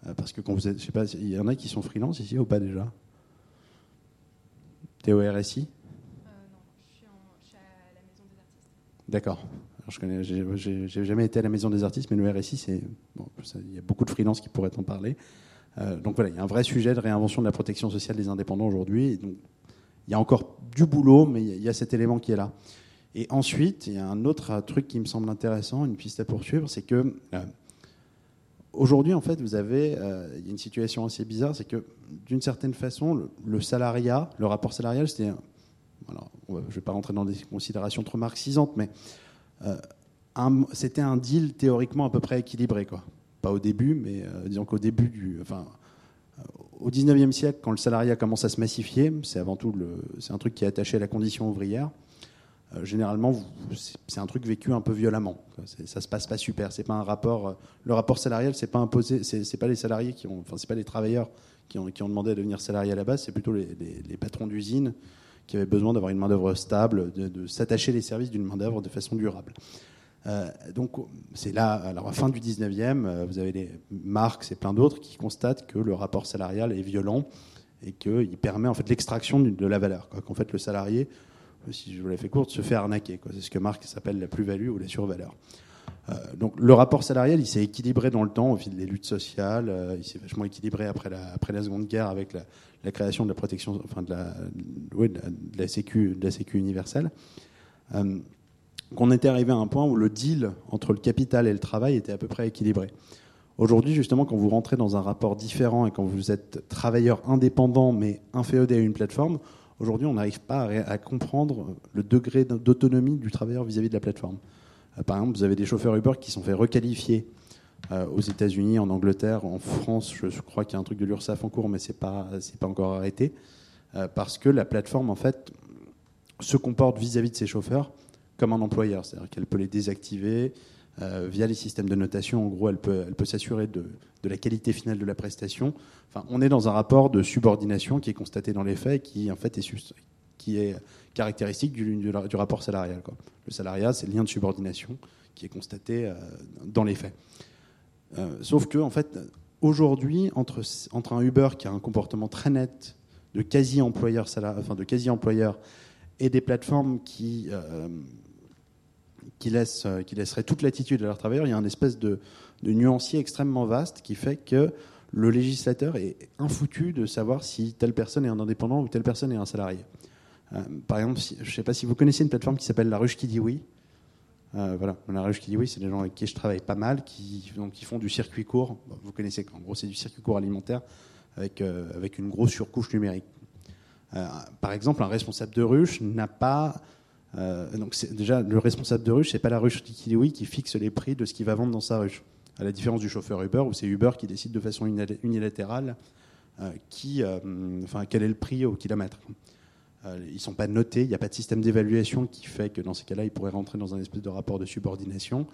Euh, parce que quand vous êtes, je sais pas, il y en a qui sont freelance ici ou pas déjà T'es au RSI euh, Non, je suis, à la Maison des Artistes. D'accord. Je connais, j'ai jamais été à la Maison des Artistes, mais le RSI, c'est, bon, il y a beaucoup de freelance qui pourraient en parler. donc voilà, il y a un vrai sujet de réinvention de la protection sociale des indépendants aujourd'hui. Donc il y a encore du boulot, mais il y a cet élément qui est là. Et ensuite, il y a un autre truc qui me semble intéressant, une piste à poursuivre, c'est que euh, aujourd'hui, en fait, vous avez euh, une situation assez bizarre, c'est que d'une certaine façon, le, salariat, le rapport salarial, c'était, alors, je ne vais pas rentrer dans des considérations trop marxisantes, mais euh, c'était un deal théoriquement à peu près équilibré, quoi. Pas au début, mais disons qu'au début du, enfin, au 19e siècle, quand le salariat commence à se massifier, c'est avant tout le, c'est un truc qui est attaché à la condition ouvrière. Euh, généralement, c'est un truc vécu un peu violemment. Ça se passe pas super. C'est pas un rapport. Euh, le rapport salarial, c'est pas imposé. C'est pas les salariés qui ont. Enfin, c'est pas les travailleurs qui ont, demandé à devenir salariés à la base. C'est plutôt les, patrons d'usine qui avaient besoin d'avoir une main d'œuvre stable, de, s'attacher les services d'une main d'œuvre de façon durable. Euh, donc c'est là, à la fin du 19e, vous avez Marx et plein d'autres qui constatent que le rapport salarial est violent et qu'il permet en fait l'extraction de la valeur. Qu'en fait le salarié si je vous l'ai fait courte, se fait arnaquer. C'est ce que Marc s'appelle la plus-value ou la survaleur. Euh, donc le rapport salarial, il s'est équilibré dans le temps au fil des luttes sociales. Euh, il s'est vachement équilibré après la, après la Seconde Guerre avec la, création de la protection, enfin de la, de la, sécu, de la sécu universelle. Euh, qu'on était arrivé à un point où le deal entre le capital et le travail était à peu près équilibré. Aujourd'hui, justement, quand vous rentrez dans un rapport différent et quand vous êtes travailleur indépendant mais inféodé à une plateforme, Aujourd'hui, on n'arrive pas à, comprendre le degré d'autonomie du travailleur vis-à-vis de la plateforme. Euh, par exemple, vous avez des chauffeurs Uber qui sont fait requalifier euh, aux États-Unis, en Angleterre, en France. Je crois qu'il y a un truc de l'URSSAF en cours, mais c'est pas pas encore arrêté euh, parce que la plateforme en fait se comporte vis-à-vis de ses chauffeurs comme un employeur, c'est-à-dire qu'elle peut les désactiver, euh, via les systèmes de notation, en gros, elle peut, s'assurer de, la qualité finale de la prestation. Enfin, on est dans un rapport de subordination qui est constaté dans les faits, qui en fait est, qui est caractéristique du, rapport salarial. Le salariat, c'est le lien de subordination qui est constaté euh, dans les faits. Euh, sauf que, en fait, aujourd'hui, entre, entre un Uber qui a un comportement très net de quasi-employeur, enfin de quasi-employeur, et des plateformes qui euh, qui laisserait toute l'attitude à leurs travailleurs, il y a une espèce de, nuancier extrêmement vaste qui fait que le législateur est infoutu de savoir si telle personne est un indépendant ou telle personne est un salarié. Euh, par exemple, je ne sais pas si vous connaissez une plateforme qui s'appelle La Ruche qui dit oui. Euh, voilà, La Ruche qui dit oui, c'est des gens avec qui je travaille pas mal, qui, donc, qui font du circuit court. Vous connaissez, en gros, c'est du circuit court alimentaire avec, avec une grosse surcouche numérique. Par exemple, un responsable de ruche n'a pas. Euh, donc déjà, le responsable de ruche, c'est pas la ruche oui qui fixe les prix de ce qu'il va vendre dans sa ruche. À la différence du chauffeur Uber, où c'est Uber qui décide de façon unil- unilatérale euh, qui, euh, enfin, quel est le prix au kilomètre. Ils ne sont pas notés, il n'y a pas de système d'évaluation qui fait que dans ces cas-là, ils pourraient rentrer dans un espèce de rapport de subordination.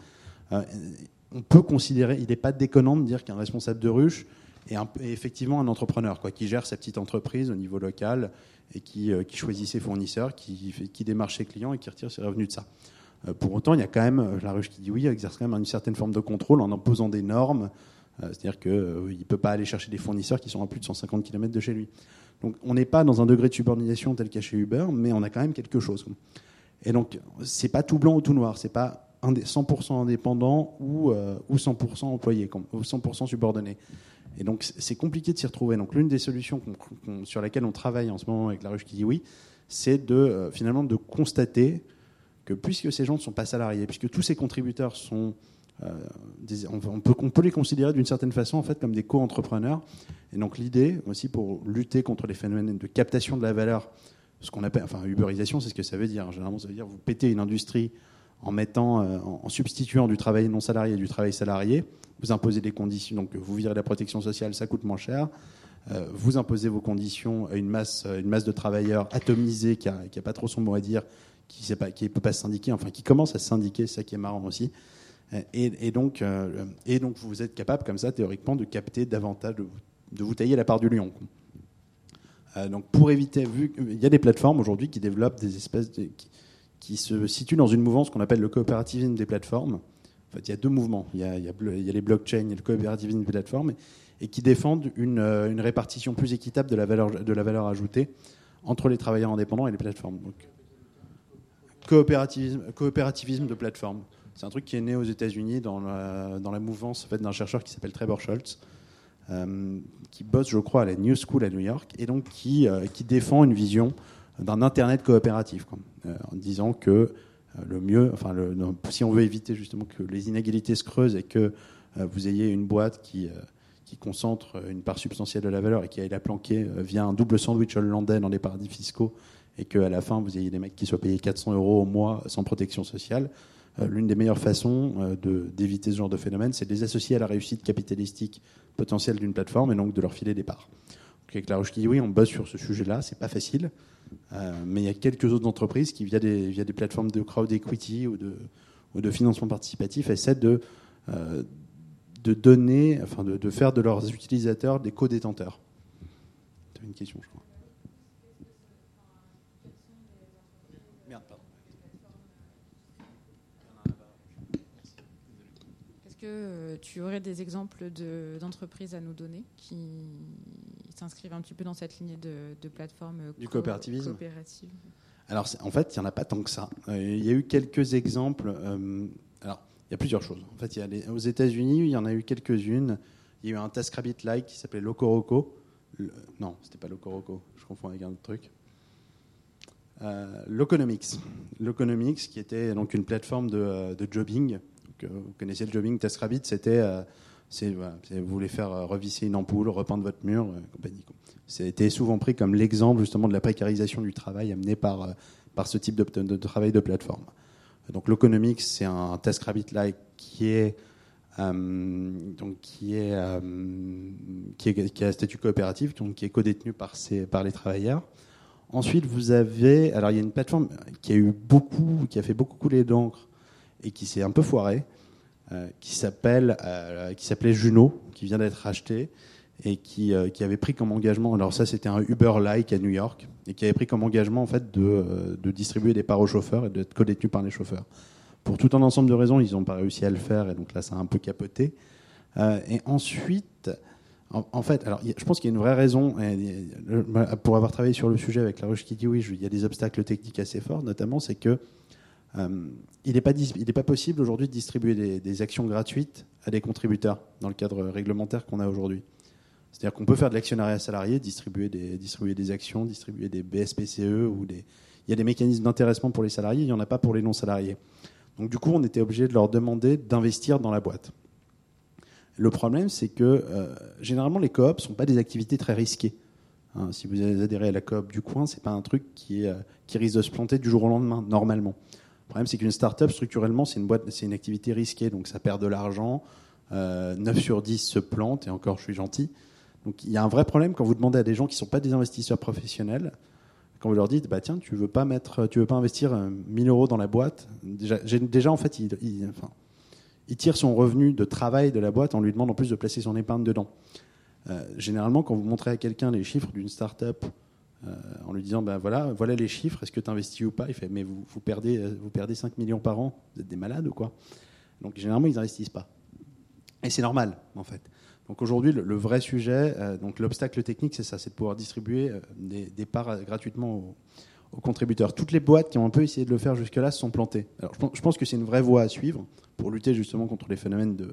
On peut considérer, il n'est pas déconnant de dire qu'un responsable de ruche est effectivement un entrepreneur, quoi, qui gère sa petite entreprise au niveau local et qui, euh, choisit ses fournisseurs, qui, démarche ses clients et qui retire ses revenus de ça. Euh, pour autant, il y a quand même, euh, la ruche qui dit oui, exerce quand même une certaine forme de contrôle en imposant des normes. C'est-à-dire qu'il ne peut pas aller chercher des fournisseurs qui sont à plus de 150 km de chez lui. Donc on n'est pas dans un degré de subordination tel a chez Uber, mais on a quand même quelque chose. Et donc c'est pas tout blanc ou tout noir, c'est pas indé- 100% indépendant ou, euh, ou 100% employé, ou 100% subordonné. Et donc c'est compliqué de s'y retrouver. Donc l'une des solutions sur laquelle on travaille en ce moment avec la ruche qui dit oui, c'est de euh, finalement de constater que puisque ces gens ne sont pas salariés, puisque tous ces contributeurs sont euh, on peut, on peut les considérer d'une certaine façon en fait comme des co-entrepreneurs. Et donc l'idée aussi pour lutter contre les phénomènes de captation de la valeur, ce qu'on appelle, enfin uberisation, c'est ce que ça veut dire. Généralement, ça veut dire vous pétez une industrie en mettant, euh, en, substituant du travail non salarié et du travail salarié. Vous imposez des conditions, donc vous virez la protection sociale, ça coûte moins cher. Euh, vous imposez vos conditions à une masse, une masse de travailleurs atomisés qui n'a pas trop son mot à dire, qui ne peut pas se syndiquer, enfin qui commence à se syndiquer, c'est ça qui est marrant aussi. Et, et donc, euh, et donc, vous êtes capable, comme ça, théoriquement, de capter davantage, de, vous- tailler la part du lion. donc, pour éviter, vu qu'il y a des plateformes aujourd'hui qui développent des espèces de, qui se situent dans une mouvance qu'on appelle le coopérativisme des plateformes. En fait, il y a deux mouvements. Il y a, les blockchains et le coopérativisme des plateformes, et qui défendent une, euh, répartition plus équitable de la valeur, ajoutée entre les travailleurs indépendants et les plateformes. Coopérativisme, de plateforme. C'est un truc qui est né aux États-Unis dans la, mouvance en fait, d'un chercheur qui s'appelle Trevor Schultz, euh, qui bosse, je crois, à la New School à New York, et donc qui, euh, qui défend une vision d'un Internet coopératif, euh, en disant que euh, le mieux, enfin, si on veut éviter justement que les inégalités se creusent et que euh, vous ayez une boîte qui, qui concentre une part substantielle de la valeur et qui aille la planquer via un double sandwich hollandais dans les paradis fiscaux, et qu'à la fin, vous ayez des mecs qui soient payés 400 euros au mois sans protection sociale, l'une des meilleures façons d'éviter ce genre de phénomène, c'est de les associer à la réussite capitalistique potentielle d'une plateforme et donc de leur filer des parts. Donc avec la Roche qui dit oui, on bosse sur ce sujet-là, c'est pas facile, mais il y a quelques autres entreprises qui, via des, via des plateformes de crowd equity ou de, ou de financement participatif, essaient de, euh, de donner, enfin de, de faire de leurs utilisateurs des co-détenteurs. Tu une question, je crois. Merde, pardon. Est-ce que euh, tu aurais des exemples de- d'entreprises à nous donner qui s'inscrivent un petit peu dans cette lignée de, de plateforme euh, Du co- coopérativisme coopérative Alors, en fait, il n'y en a pas tant que ça. Euh, Il y a eu quelques exemples. euh, alors, il y a plusieurs choses. En fait, il y a les- aux États-Unis, il y en a eu quelques-unes. Il y a eu un TaskRabbit-like qui s'appelait Locoroco. Le- non, c'était pas Locoroco. Je confonds avec un autre truc. Euh, Loconomics. Loconomics, qui était donc une plateforme de, de jobbing. Donc, vous connaissez le jobbing. TaskRabbit, c'était. euh, vous voulez faire euh, revisser une ampoule, repeindre votre mur, euh, compagnie. quoi. C'était souvent pris comme l'exemple justement de la précarisation du travail amené par, euh, par ce type de, travail de plateforme. Donc l'Economics, c'est un TaskRabbit-like qui est, euh, donc qui, est, qui, a statut coopératif, donc qui est codétenu par, ses, par les travailleurs. Ensuite, vous avez, alors il y a une plateforme qui a eu beaucoup, qui a fait beaucoup couler d'encre et qui s'est un peu foirée, qui s'appelle, euh, qui s'appelait Juno, qui vient d'être racheté et qui, euh, qui avait pris comme engagement, alors ça c'était un Uber-like à New York, et qui avait pris comme engagement en fait de, euh, de distribuer des parts aux chauffeurs et d'être codétenu par les chauffeurs. Pour tout un ensemble de raisons, ils n'ont pas réussi à le faire, et donc là ça a un peu capoté. Euh, et ensuite, en, fait, alors je pense qu'il y a une vraie raison, euh, pour avoir travaillé sur le sujet avec la Roche qui dit oui, il y a des obstacles techniques assez forts, notamment c'est que euh, il n'est pas, dis- il n'est pas possible aujourd'hui de distribuer des, actions gratuites à des contributeurs dans le cadre réglementaire qu'on a aujourd'hui. C'est-à-dire qu'on peut faire de l'actionnariat salarié, distribuer des, distribuer des actions, distribuer des BSPCE ou des. Il y a des mécanismes d'intéressement pour les salariés, il n'y en a pas pour les non-salariés. Donc du coup, on était obligé de leur demander d'investir dans la boîte. Le problème, c'est que euh, généralement, les coops ne sont pas des activités très risquées. Hein, si vous adhérez à la coop du coin, c'est pas un truc euh, qui risque de se planter du jour au lendemain, normalement. Le problème, c'est qu'une start-up, structurellement, c'est une, une activité risquée, donc ça perd de l'argent. Euh, 9 sur 10 se plantent, et encore, je suis gentil. Donc il y a un vrai problème quand vous demandez à des gens qui ne sont pas des investisseurs professionnels, quand vous leur dites, bah tiens, tu veux pas mettre, tu veux pas investir 1000 euros dans la boîte? Déjà, déjà en fait, il, il, tire son revenu de travail de la boîte, on lui demande en plus de placer son épargne dedans. Euh, généralement, quand vous montrez à quelqu'un les chiffres d'une start-up euh, en lui disant, ben voilà, voilà les chiffres, est-ce que tu investis ou pas? Il fait, mais vous, vous, perdez, vous perdez 5 millions par an, vous êtes des malades ou quoi? Donc généralement, ils n'investissent pas. Et c'est normal, en fait. Donc aujourd'hui, le, vrai sujet, euh, donc l'obstacle technique, c'est ça, c'est de pouvoir distribuer euh, des, parts euh, gratuitement aux, contributeurs. Toutes les boîtes qui ont un peu essayé de le faire jusque-là se sont plantées. Alors je pense, que c'est une vraie voie à suivre pour lutter justement contre les phénomènes de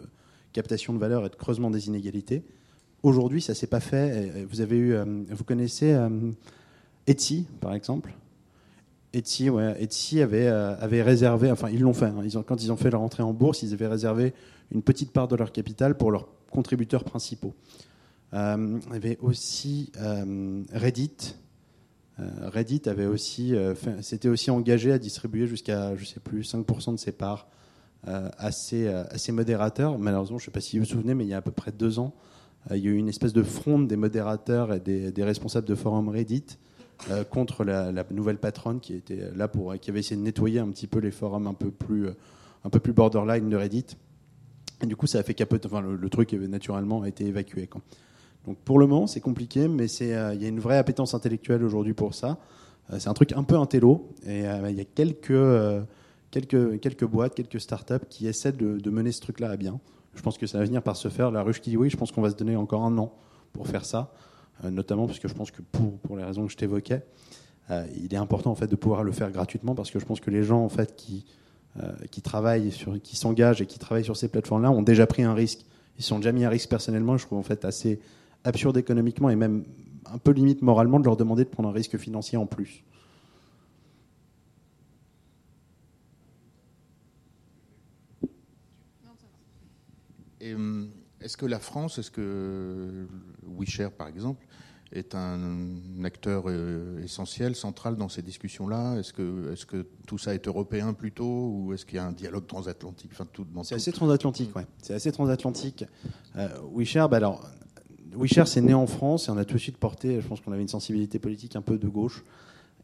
captation de valeur et de creusement des inégalités. Aujourd'hui, ça s'est pas fait. Vous avez eu, vous connaissez Etsy, par exemple? Etsy, ouais, Etsy avait, avait réservé, enfin ils l'ont fait. Hein. quand ils ont fait leur entrée en bourse, ils avaient réservé une petite part de leur capital pour leur contributeurs principaux. Euh, il y avait aussi euh, Reddit. Euh, Reddit avait aussi, s'était aussi engagé à distribuer jusqu'à, je sais plus, 5% de ses parts à à, ses, modérateurs. Malheureusement, je ne sais pas si vous vous souvenez, mais il y a à peu près deux ans, il y a eu une espèce de fronde des modérateurs et des, responsables de forums Reddit contre la, nouvelle patronne qui était là pour, qui avait essayé de nettoyer un petit peu les forums un peu plus, un peu plus borderline de Reddit. Et du coup, ça a fait capoter. Enfin, le, truc naturellement a été évacué. Donc pour le moment, c'est compliqué, mais euh, il y a une vraie appétence intellectuelle aujourd'hui pour ça. Euh, c'est un truc un peu intello, et euh, il y a quelques, quelques, quelques boîtes, quelques startups qui essaient de, mener ce truc-là à bien. Je pense que ça va venir par se faire. La ruche qui dit oui, je pense qu'on va se donner encore un an pour faire ça, notamment parce que je pense que pour, pour les raisons que je t'évoquais, il est important en fait de pouvoir le faire gratuitement parce que je pense que les gens en fait qui euh, travaillent, sur, qui s'engagent et qui travaillent sur ces plateformes-là ont déjà pris un risque. Ils sont déjà mis un risque personnellement. Je trouve en fait assez absurde économiquement et même un peu limite moralement de leur demander de prendre un risque financier en plus. Est-ce que la France, est-ce que WeShare par exemple, est un acteur euh, essentiel, central dans ces discussions-là? Est-ce que, est que tout ça est européen plutôt ou est-ce qu'il y a un dialogue transatlantique? Enfin, tout, C'est assez transatlantique, ouais. C'est assez transatlantique. Euh, WeShare, bah alors, WeShare, c'est né en France et on a tout de suite porté, je pense qu'on avait une sensibilité politique un peu de gauche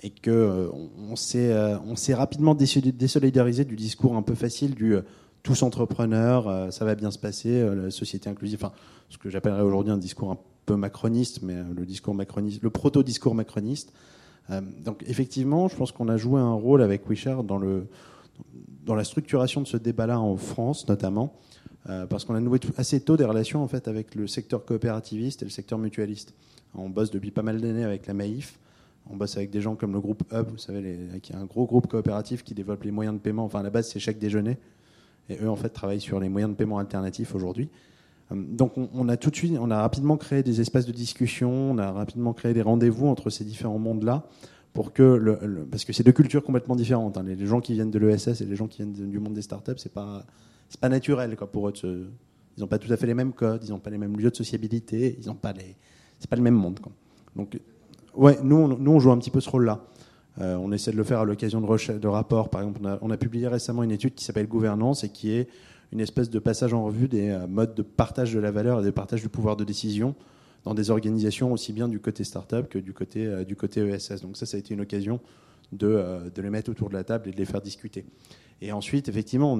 et qu'on euh, on s'est on s'est rapidement désolidarisé du discours un peu facile du tous entrepreneurs, ça va bien se passer, la société inclusive, enfin, ce que j'appellerais aujourd'hui un discours un peu macroniste, mais euh, le discours macroniste, le proto-discours macroniste. Euh, donc effectivement, je pense qu'on a joué un rôle avec Wishart dans, le, dans la structuration de ce débat-là en France notamment, euh, parce qu'on a noué assez tôt des relations en fait avec le secteur coopérativiste et le secteur mutualiste. On bosse depuis pas mal d'années avec la Maïf. On bosse avec des gens comme le groupe Hub, vous savez, qui est un gros groupe coopératif qui développe les moyens de paiement. Enfin, à la base, c'est chaque déjeuner. Et eux, en fait, travaillent sur les moyens de paiement alternatifs aujourd'hui. Euh, donc on, a tout de suite, on a rapidement créé des espaces de discussion, on a rapidement créé des rendez-vous entre ces différents mondes-là, pour que le, parce que c'est deux cultures complètement différentes. Hein. Les, gens qui viennent de l'ESS et les gens qui viennent du monde des startups, c'est pas c'est pas naturel quoi, pour eux. ils n'ont pas tout à fait les mêmes codes, ils n'ont pas les mêmes lieux de sociabilité, ils n'ont pas les, c'est pas le même monde. Donc ouais, nous nous on joue un petit peu ce rôle-là. Euh, on essaie de le faire à l'occasion de, rapports. Par exemple, on a, publié récemment une étude qui s'appelle Gouvernance et qui est une espèce de passage en revue des euh, modes de partage de la valeur et de partage du pouvoir de décision dans des organisations aussi bien du côté start-up que du côté, euh, du côté ESS. Donc ça, ça a été une occasion de, les mettre autour de la table et de les faire discuter. Et ensuite, effectivement, on,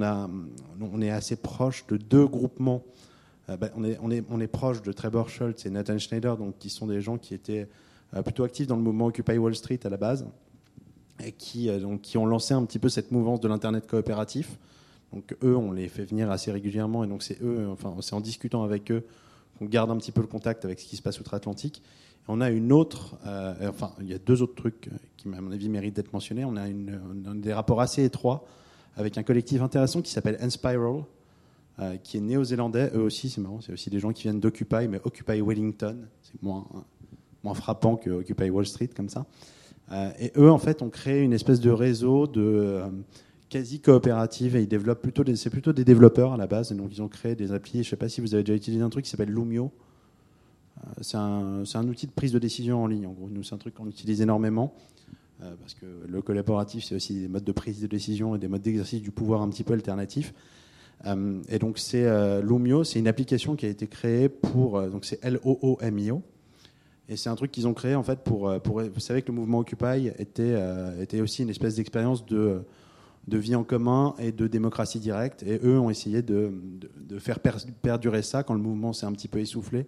on est assez proche de deux groupements. On, est, on, est, on est proche de Trevor Schultz et Nathan Schneider, donc, qui sont des gens qui étaient plutôt actifs dans le mouvement Occupy Wall Street à la base, et qui, ont lancé un petit peu cette mouvance de l'Internet coopératif. Donc eux, on les fait venir assez régulièrement et donc c'est eux, enfin c'est en discutant avec eux qu'on garde un petit peu le contact avec ce qui se passe outre-Atlantique. On a une autre, euh, enfin il y a deux autres trucs qui à mon avis méritent d'être mentionnés. On a des rapports assez étroits avec un collectif intéressant qui s'appelle Enspiral, euh, qui est néo-zélandais. Eux aussi, c'est marrant, c'est aussi des gens qui viennent d'Occupy, mais Occupy Wellington, c'est moins, moins frappant que Occupy Wall Street comme ça. Euh, et eux, en fait, ont créé une espèce de réseau de euh, quasi coopérative et ils développent plutôt c'est plutôt des développeurs à la base. Et donc, ils ont créé des applis. Je ne sais pas si vous avez déjà utilisé un truc qui s'appelle Lumio. Euh, c'est un, outil de prise de décision en ligne. En gros, c'est un truc qu'on utilise énormément. Parce que le collaboratif, c'est aussi des modes de prise de décision et des modes d'exercice du pouvoir un petit peu alternatifs. Et donc, c'est Lumio, c'est une application qui a été créée pour. donc, c'est L-O-O-M-I-O. Et c'est un truc qu'ils ont créé en fait pour, euh. Vous savez que le mouvement Occupy était, euh, était aussi une espèce d'expérience de, vie en commun et de démocratie directe. Et eux ont essayé de, de, faire per- perdurer ça quand le mouvement s'est un petit peu essoufflé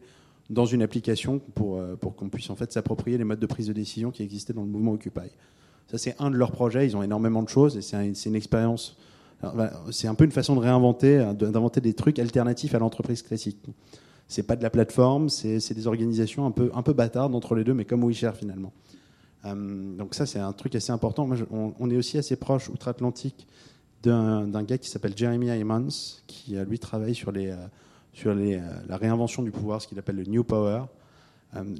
dans une application pour, euh, pour qu'on puisse en fait s'approprier les modes de prise de décision qui existaient dans le mouvement Occupy. Ça, c'est un de leurs projets. Ils ont énormément de choses et c'est un- une expérience. C'est un peu une façon de réinventer, d'inventer des trucs alternatifs à l'entreprise classique. C'est pas de la plateforme, c'est des organisations un peu, un peu bâtardes entre les deux, mais comme WeShare finalement. Euh, donc ça, c'est un truc assez important. On, est aussi assez proche outre-Atlantique d'un gars qui s'appelle Jeremy Hymans, qui euh, lui travaille sur, euh, la réinvention du pouvoir, ce qu'il appelle le New Power.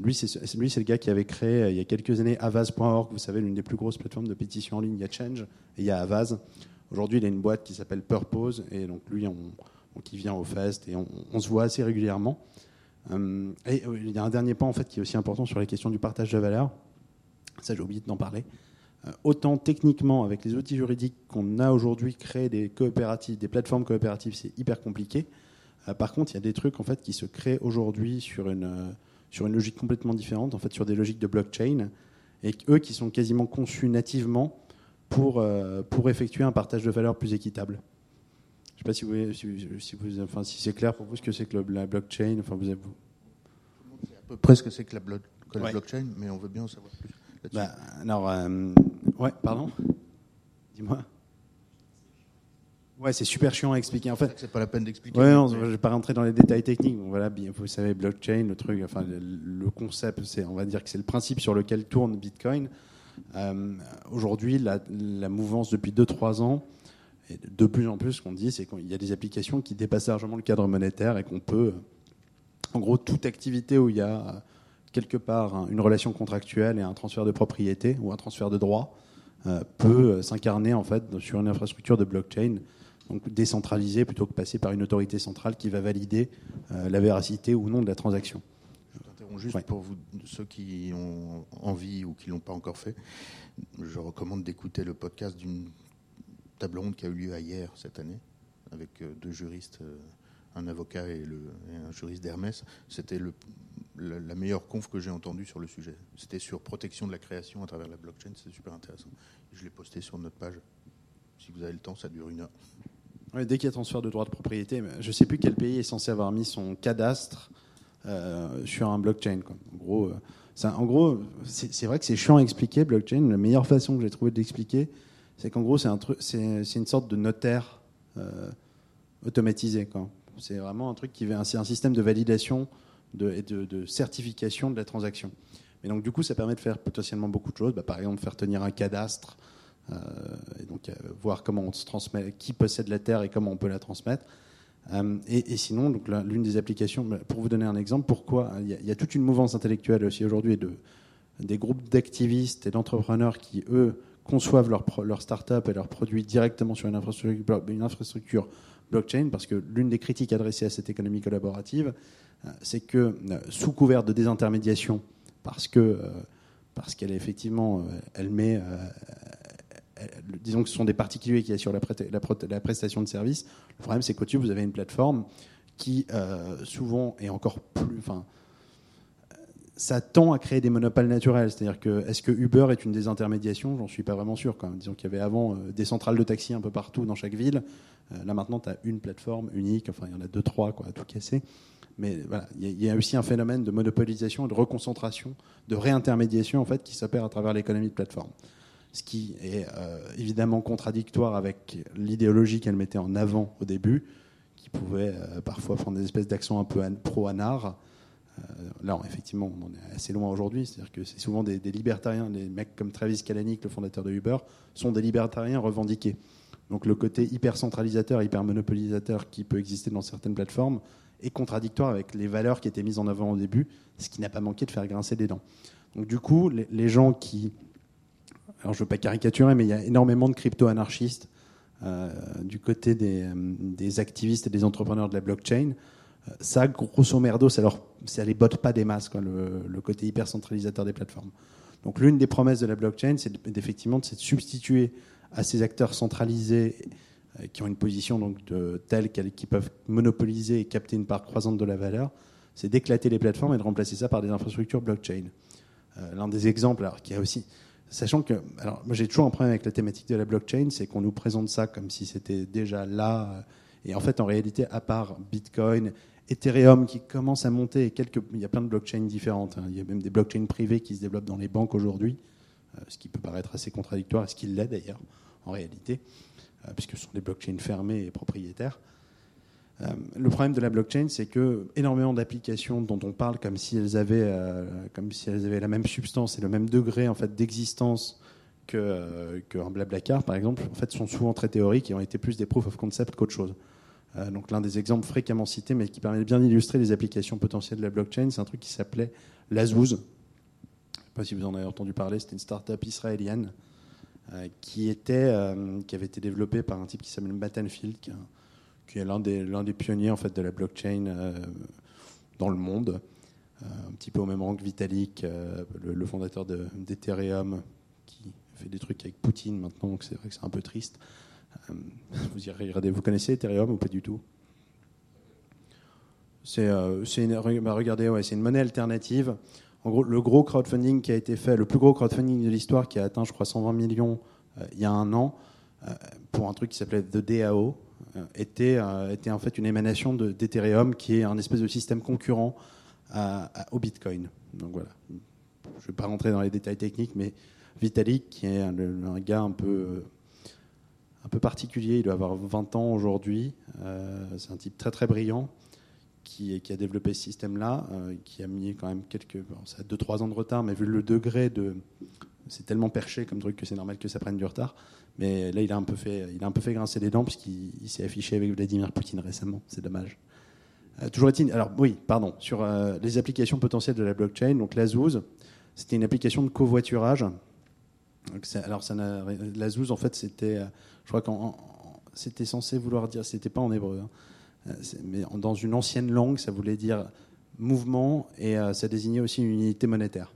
Lui, c'est le gars qui avait créé il y a quelques années Avaz.org, vous savez, l'une des plus grosses plateformes de pétition en ligne. Il y a Change et il y a Avaz. Aujourd'hui, il a une boîte qui s'appelle Purpose, et donc lui, on, il vient au Fest et on, se voit assez régulièrement. Euh, et euh, il y a un dernier point en fait qui est aussi important sur la question du partage de valeur. Ça, j'ai oublié d'en parler. Euh, autant techniquement, avec les outils juridiques qu'on a aujourd'hui, créer des coopératives, des plateformes coopératives, c'est hyper compliqué. Par contre, il y a des trucs en fait qui se créent aujourd'hui sur une sur une logique complètement différente, en fait, sur des logiques de blockchain, et eux qui sont quasiment conçus nativement pour pour effectuer un partage de valeur plus équitable. Je ne sais pas si vous, si, si vous, enfin, si c'est clair pour vous ce que c'est que le- la blockchain. Enfin, vous avez, C'est à peu près ce que c'est que la, blo- que la Ouais. blockchain, mais on veut bien en savoir plus. là-dessus. Bah, alors, euh, ouais, pardon? Dis-moi. Ouais, c'est super chiant à expliquer. En fait, c'est pas la peine d'expliquer. ouais, non, je vais pas rentrer dans les détails techniques. Bon, voilà, bien, vous savez, blockchain, le truc, enfin, le, le concept, c'est, on va dire que c'est le principe sur lequel tourne Bitcoin. Euh, aujourd'hui, la, la mouvance depuis 2-3 ans, et de plus en plus, ce qu'on dit, c'est qu'il y a des applications qui dépassent largement le cadre monétaire et qu'on peut, en gros, toute activité où il y a quelque part une relation contractuelle et un transfert de propriété ou un transfert de droit euh, peut euh, s'incarner en fait sur une infrastructure de blockchain, donc décentralisée plutôt que passer par une autorité centrale qui va valider euh, la véracité ou non de la transaction. Je t'interromps juste Ouais. pour vous, ceux qui ont envie ou qui l'ont pas encore fait. Je recommande d'écouter le podcast d'une table ronde qui a eu lieu hier cette année avec euh, deux juristes, euh, un avocat et, un juriste d'Hermès. C'était la, meilleure conf que j'ai entendue sur le sujet. C'était sur protection de la création à travers la blockchain. C'est super intéressant. Je l'ai posté sur notre page. Si vous avez le temps, ça dure une heure. Dès qu'il y a transfert de droit de propriété, je ne sais plus quel pays est censé avoir mis son cadastre euh, sur un blockchain. En gros, c'est vrai que c'est chiant à expliquer blockchain. La meilleure façon que j'ai trouvé de l'expliquer, c'est qu'en gros, c'est un truc, c'est une sorte de notaire euh, automatisé. C'est vraiment un truc qui c'est un système de validation et de, certification de la transaction. Mais donc du coup, ça permet de faire potentiellement beaucoup de choses. Bah, par exemple, faire tenir un cadastre. Euh, et donc euh, voir comment on se transmet, qui possède la terre et comment on peut la transmettre. Et, et sinon, donc l'une des applications, bah, pour vous donner un exemple, pourquoi il y, a, y a toute une mouvance intellectuelle aussi aujourd'hui de des groupes d'activistes et d'entrepreneurs qui eux conçoivent leur, leur start-up et leurs produits directement sur une infrastructure, blockchain, parce que l'une des critiques adressées à cette économie collaborative, euh, c'est que euh, sous couvert de désintermédiation, parce que euh, qu'elle effectivement, elle met, disons que ce sont des particuliers qui assurent la, prestation de service. Le problème, c'est qu'au-dessus, vous avez une plateforme qui souvent est encore plus, enfin, ça tend à créer des monopoles naturels. C'est-à-dire que est-ce que Uber est une désintermédiation J'en suis pas vraiment sûr. Disons qu'il y avait avant euh, des centrales de taxi un peu partout dans chaque ville. Euh, là maintenant, tu as une plateforme unique. Enfin, il y en a deux, trois, quoi, à tout casser. Mais voilà, il y a- aussi un phénomène de monopolisation, de reconcentration, de réintermédiation en fait, qui s'opère à travers l'économie de plateforme. Ce qui est euh, évidemment contradictoire avec l'idéologie qu'elle mettait en avant au début, qui pouvait parfois prendre des espèces d'accents un peu an- pro-anard. Euh, là, effectivement, on en est assez loin aujourd'hui. C'est-à-dire que c'est souvent des, libertariens, des mecs comme Travis Kalanick, le fondateur de Uber, sont des libertariens revendiqués. Donc le côté hyper centralisateur, hyper monopolisateur qui peut exister dans certaines plateformes est contradictoire avec les valeurs qui étaient mises en avant au début, ce qui n'a pas manqué de faire grincer des dents. Donc du coup, les, gens qui... Alors je ne veux pas caricaturer, mais il y a énormément de crypto-anarchistes euh, du côté euh, des, activistes et des entrepreneurs de la blockchain. Ça, grosso merdo, ça ne les botte pas des masses, le, côté hyper centralisateur des plateformes. Donc l'une des promesses de la blockchain, c'est effectivement de se substituer à ces acteurs centralisés euh, qui ont une position donc de, telle qui peuvent monopoliser et capter une part croissante de la valeur, c'est d'éclater les plateformes et de remplacer ça par des infrastructures blockchain. Euh, L'un des exemples, alors, qui a aussi, sachant que, alors moi j'ai toujours un problème avec la thématique de la blockchain, c'est qu'on nous présente ça comme si c'était déjà là, et en fait en réalité, à part Bitcoin, Ethereum qui commence à monter, il y a plein de blockchains différentes, hein. il y a même des blockchains privées qui se développent dans les banques aujourd'hui, euh, ce qui peut paraître assez contradictoire, et ce qui l'est d'ailleurs en réalité. Euh, puisque ce sont des blockchains fermées et propriétaires. Euh, le problème de la blockchain, c'est que énormément d'applications dont on parle comme si elles avaient, la même substance et le même degré en fait d'existence que qu'un Blablacar, par exemple, en fait, sont souvent très théoriques et ont été plus des proof of concept qu'autre chose. Donc l'un des exemples fréquemment cités, mais qui permet bien d'illustrer les applications potentielles de la blockchain, c'est un truc qui s'appelait Lazouz. Je ne sais pas si vous en avez entendu parler. C'était une start-up israélienne euh, qui, était, euh, qui avait été développé par un type qui s'appelle Battenfield, qui, qui est l'un des, l'un des pionniers en fait, de la blockchain euh, dans le monde, un petit peu au même rang que Vitalik, le, fondateur de, d'Ethereum, qui fait des trucs avec Poutine maintenant, donc c'est vrai que c'est un peu triste. Vous y regardez, vous connaissez Ethereum ou pas du tout? Une, bah, c'est une monnaie alternative en gros, le gros crowdfunding qui a été fait, le plus gros crowdfunding de l'histoire, qui a atteint, je crois, 120 millions euh, il y a un an, euh, pour un truc qui s'appelait The DAO, euh, était, en fait une émanation d'Ethereum, qui est un espèce de système concurrent au Bitcoin. Donc voilà. Je ne vais pas rentrer dans les détails techniques, mais Vitalik, qui est un gars un peu un peu particulier. Il doit avoir 20 ans aujourd'hui. c'est un type très très brillant qui, a développé ce système-là, euh, qui a mis quand même quelques. Bon, ça a 2-3 ans de retard, mais vu le degré de. C'est tellement perché comme truc que c'est normal que ça prenne du retard. Mais là, il a un peu fait, il a un peu fait grincer les dents, puisqu'il s'est affiché avec Vladimir Poutine récemment. C'est dommage. Euh, toujours est-il. Alors, oui, pardon. Sur euh, les applications potentielles de la blockchain, donc Lazouz, c'était une application de covoiturage. alors, ça Lazouz, en fait, c'était. Je crois qu'en. C'était censé vouloir dire. C'était pas en hébreu. Hein, euh, mais dans une ancienne langue, ça voulait dire mouvement et euh, ça désignait aussi une unité monétaire.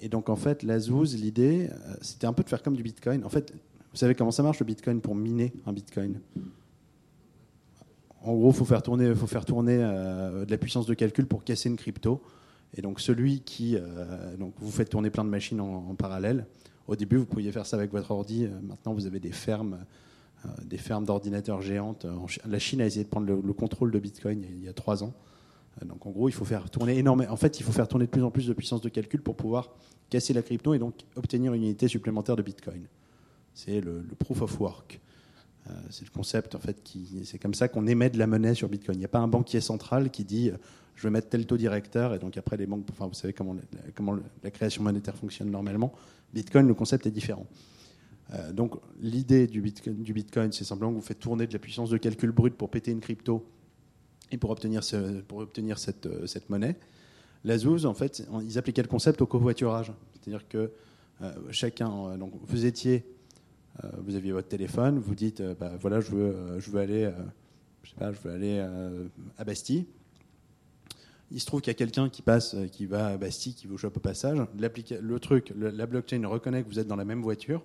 Et donc en fait, la Zouz, l'idée, euh, c'était un peu de faire comme du Bitcoin. En fait, vous savez comment ça marche le Bitcoin pour miner un Bitcoin? En gros, il faut faire tourner, faut faire tourner de la puissance de calcul pour casser une crypto. Et donc celui qui, donc vous faites tourner plein de machines en, en, parallèle. Au début, vous pouviez faire ça avec votre ordi. Maintenant, vous avez des fermes euh, des fermes d'ordinateurs géantes. Euh, la Chine a essayé de prendre le, contrôle de Bitcoin il y a trois ans. Euh, donc en gros, il faut faire tourner énormément. En fait, il faut faire tourner de plus en plus de puissance de calcul pour pouvoir casser la crypto et donc obtenir une unité supplémentaire de Bitcoin. C'est le, proof of work. c'est le concept en fait qui. C'est comme ça qu'on émet de la monnaie sur Bitcoin. Il n'y a pas un banquier central qui dit je vais mettre tel taux directeur et donc après les banques. Enfin, vous savez comment la création monétaire fonctionne normalement. Bitcoin, le concept est différent. Euh, donc l'idée du Bitcoin, c'est simplement que vous faites tourner de la puissance de calcul brute pour péter une crypto et pour obtenir, pour obtenir cette, euh, cette, monnaie. La Zouz, en fait, ils appliquaient le concept au covoiturage. C'est-à-dire que euh, chacun, donc vous étiez, vous aviez votre téléphone, vous dites, bah, voilà, je veux, je veux aller, je sais pas, je veux aller à Bastille. Il se trouve qu'il y a quelqu'un qui passe, qui va à Bastille, qui vous chope au passage. Le truc, la blockchain reconnaît que vous êtes dans la même voiture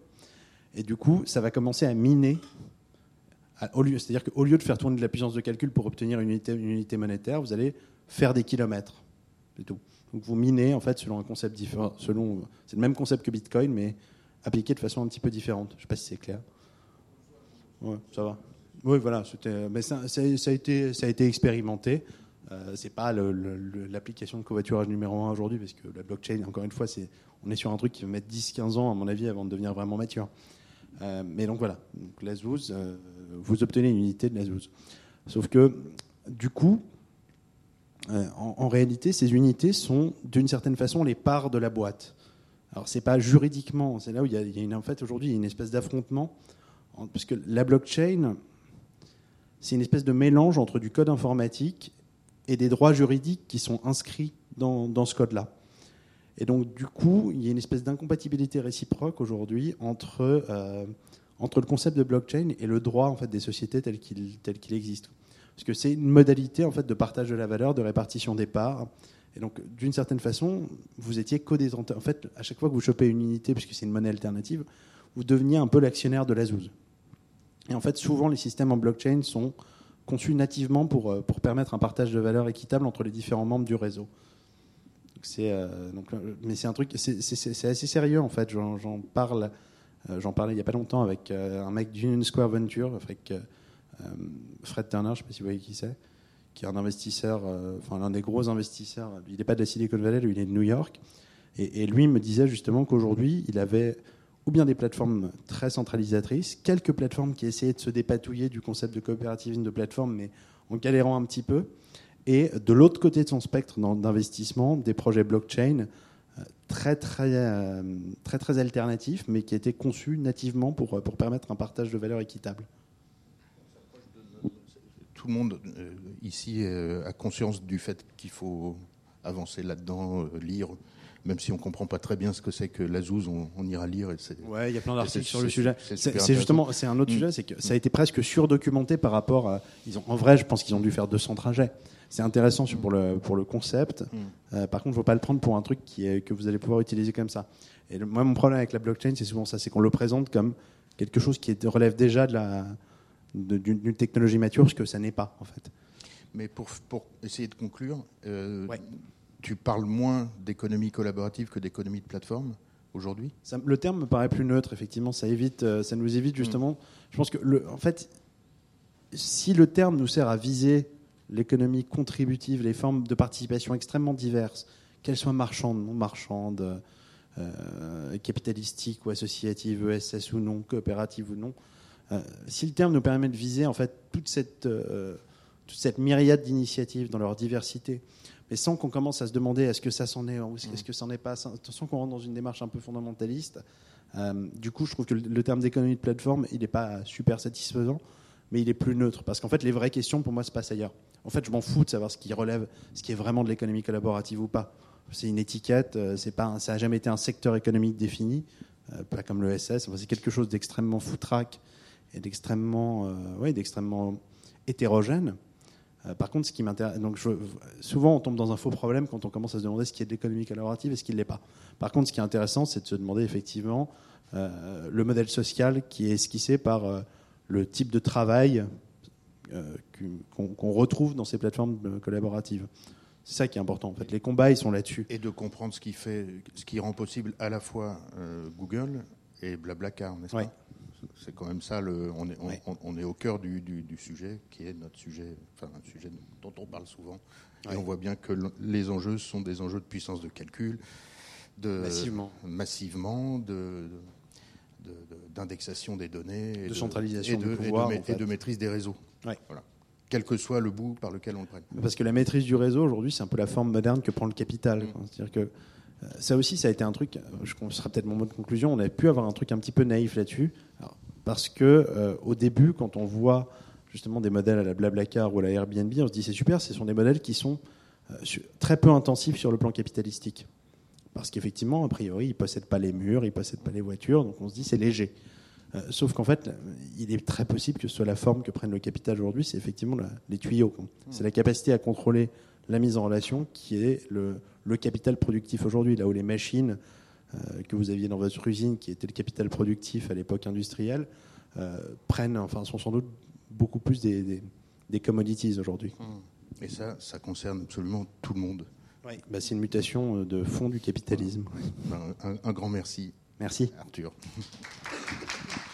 et du coup, ça va commencer à miner. C'est-à-dire qu'au lieu de faire tourner de la puissance de calcul pour obtenir une unité, monétaire, vous allez faire des kilomètres. C'est tout. Donc vous minez en fait selon un concept différent. C'est le même concept que Bitcoin, mais appliqué de façon un petit peu différente. Je ne sais pas si c'est clair. Ouais, ça va. Oui, voilà. Mais ça a été expérimenté. Euh, c'est pas l'application de covoiturage numéro un aujourd'hui, parce que la blockchain, encore une fois, c'est, on est sur un truc qui va mettre 10-15 ans, à mon avis, avant de devenir vraiment mature. Euh, mais donc voilà, euh, vous obtenez une unité de la Sauf que, du coup, euh, en, réalité, ces unités sont d'une certaine façon les parts de la boîte. Alors, c'est pas juridiquement, c'est là où il y a, en fait aujourd'hui une espèce d'affrontement en- parce que la blockchain, c'est une espèce de mélange entre du code informatique et des droits juridiques qui sont inscrits dans, dans ce code-là. Et donc, du coup, il y a une espèce d'incompatibilité réciproque aujourd'hui entre, euh, entre le concept de blockchain et le droit en fait, des sociétés tel qu'il qu'il existe. Parce que c'est une modalité en fait, de partage de la valeur, de répartition des parts. Et donc, d'une certaine façon, vous étiez co-détenteur. En fait, à chaque fois que vous chopez une unité, puisque c'est une monnaie alternative, vous deveniez un peu l'actionnaire de la zouze. Et en fait, souvent, les systèmes en blockchain sont conçus nativement pour, euh, pour permettre un partage de valeur équitable entre les différents membres du réseau. C'est, euh, donc, mais c'est un truc, c'est, assez sérieux en fait. J'en, parle, euh, j'en parlais il n'y a pas longtemps avec un mec d'Union Square Venture, avec Fred Turner, je ne sais pas si vous voyez qui c'est, qui est un investisseur, enfin l'un des gros investisseurs. Il n'est pas de la Silicon Valley, il est de New York. Et lui me disait justement qu'aujourd'hui, il avait ou bien des plateformes très centralisatrices, quelques plateformes qui essayaient de se dépatouiller du concept de coopérativisme de plateforme, mais en galérant un petit peu. Et de l'autre côté de son spectre d'investissement, des projets blockchain euh, très très, euh, très très alternatifs, mais qui étaient conçus nativement pour, pour permettre un partage de valeur équitable. Tout le monde euh, ici a conscience du fait qu'il faut avancer là-dedans, lire, même si on ne comprend pas très bien ce que c'est que la zouze, on, on ira lire. Ouais, il y a plein d'articles sur le sujet. c'est justement, c'est un autre Mm. sujet, c'est que ça a été presque surdocumenté par rapport à. Ils ont, en vrai, je pense qu'ils ont dû faire 200 trajets. C'est intéressant sur- pour le pour le concept. Mm. Euh, par contre, il ne faut pas le prendre pour un truc qui est, que vous allez pouvoir utiliser comme ça. Et le- moi, mon problème avec la blockchain, c'est souvent ça, c'est qu'on le présente comme quelque chose qui relève déjà de la d'une technologie mature, ce que ça n'est pas en fait. Mais pour, pour essayer de conclure, euh, Ouais. Tu parles moins d'économie collaborative que d'économie de plateforme aujourd'hui? Le terme me paraît plus neutre, effectivement. Ça, euh, nous évite justement. Je pense que, en fait, si le terme nous sert à viser l'économie contributive, les formes de participation extrêmement diverses, qu'elles soient marchandes, non marchandes, euh, capitalistiques ou associatives, ESS ou non, coopératives ou non, euh, si le terme nous permet de viser en fait toute cette, euh, toute cette myriade d'initiatives dans leur diversité, mais sans qu'on commence à se demander est-ce que ça s'en est ou est-ce que ça n'en est pas, sans qu'on rentre dans une démarche un peu fondamentaliste. euh, du coup, je trouve que le, terme d'économie de plateforme, il n'est pas super satisfaisant, mais il est plus neutre. Parce qu'en fait, les vraies questions, pour moi, se passent ailleurs. En fait, je m'en fous de savoir ce qui relève, ce qui est vraiment de l'économie collaborative ou pas. C'est une étiquette, euh, c'est pas, ça n'a jamais été un secteur économique défini, euh, pas comme le SS. Enfin, c'est quelque chose d'extrêmement foutraque et d'extrêmement, euh, ouais, d'extrêmement hétérogène. Euh, par contre, ce qui m'intéresse, donc je- souvent on tombe dans un faux problème quand on commence à se demander ce qui est de l'économie collaborative et ce qui ne l'est pas. Par contre, ce qui est intéressant, c'est de se demander effectivement euh, le modèle social qui est esquissé par euh, le type de travail euh, qu'on retrouve dans ces plateformes collaboratives. C'est ça qui est important. En fait, les combats, ils sont là-dessus. et de comprendre ce qui fait, ce qui rend possible à la fois Google et Blablacar, n'est-ce Ouais. pas C'est quand même ça. Le, on, est, on, Ouais. on- on est au cœur du, du- du sujet, qui est notre sujet, enfin un sujet dont on parle souvent. Ouais. Et on voit bien que le- les enjeux sont des enjeux de puissance de calcul, de Massivement. massivement, de de- de- d'indexation des données, et De centralisation et de, du et de pouvoir, ma- en et fait. de maîtrise des réseaux. Ouais. Voilà. Quel que soit le bout par lequel on le prenne. Parce que la maîtrise du réseau, aujourd'hui, c'est un peu la forme moderne que prend le capital. Mm. C'est-à-dire que ça aussi, ça a été un truc, euh, je ce sera peut-être mon mot de conclusion, on a pu avoir un truc un petit peu naïf là-dessus. Parce que euh, au début, quand on voit justement des modèles à la Blablacar ou à la Airbnb, on se dit c'est super, ce sont des modèles qui sont euh, très peu intensifs sur le plan capitalistique. Parce qu'effectivement, a priori, ils ne possèdent pas les murs, ils ne possèdent pas les voitures, donc on se dit c'est léger. Euh, sauf qu'en fait, il est très possible que ce soit la forme que prenne le capital aujourd'hui, c'est effectivement la- les tuyaux. quoi. C'est la capacité à contrôler la mise en relation qui est le, le capital productif aujourd'hui, là où les machines euh, que vous aviez dans votre usine, qui était le capital productif à l'époque industrielle, euh, prennent, enfin, sont sans doute beaucoup plus des, des- des commodities aujourd'hui. Et ça, ça concerne absolument tout le monde. Bah, c'est une mutation euh, de fond du capitalisme. Ben, un- un grand merci, Merci. Arthur.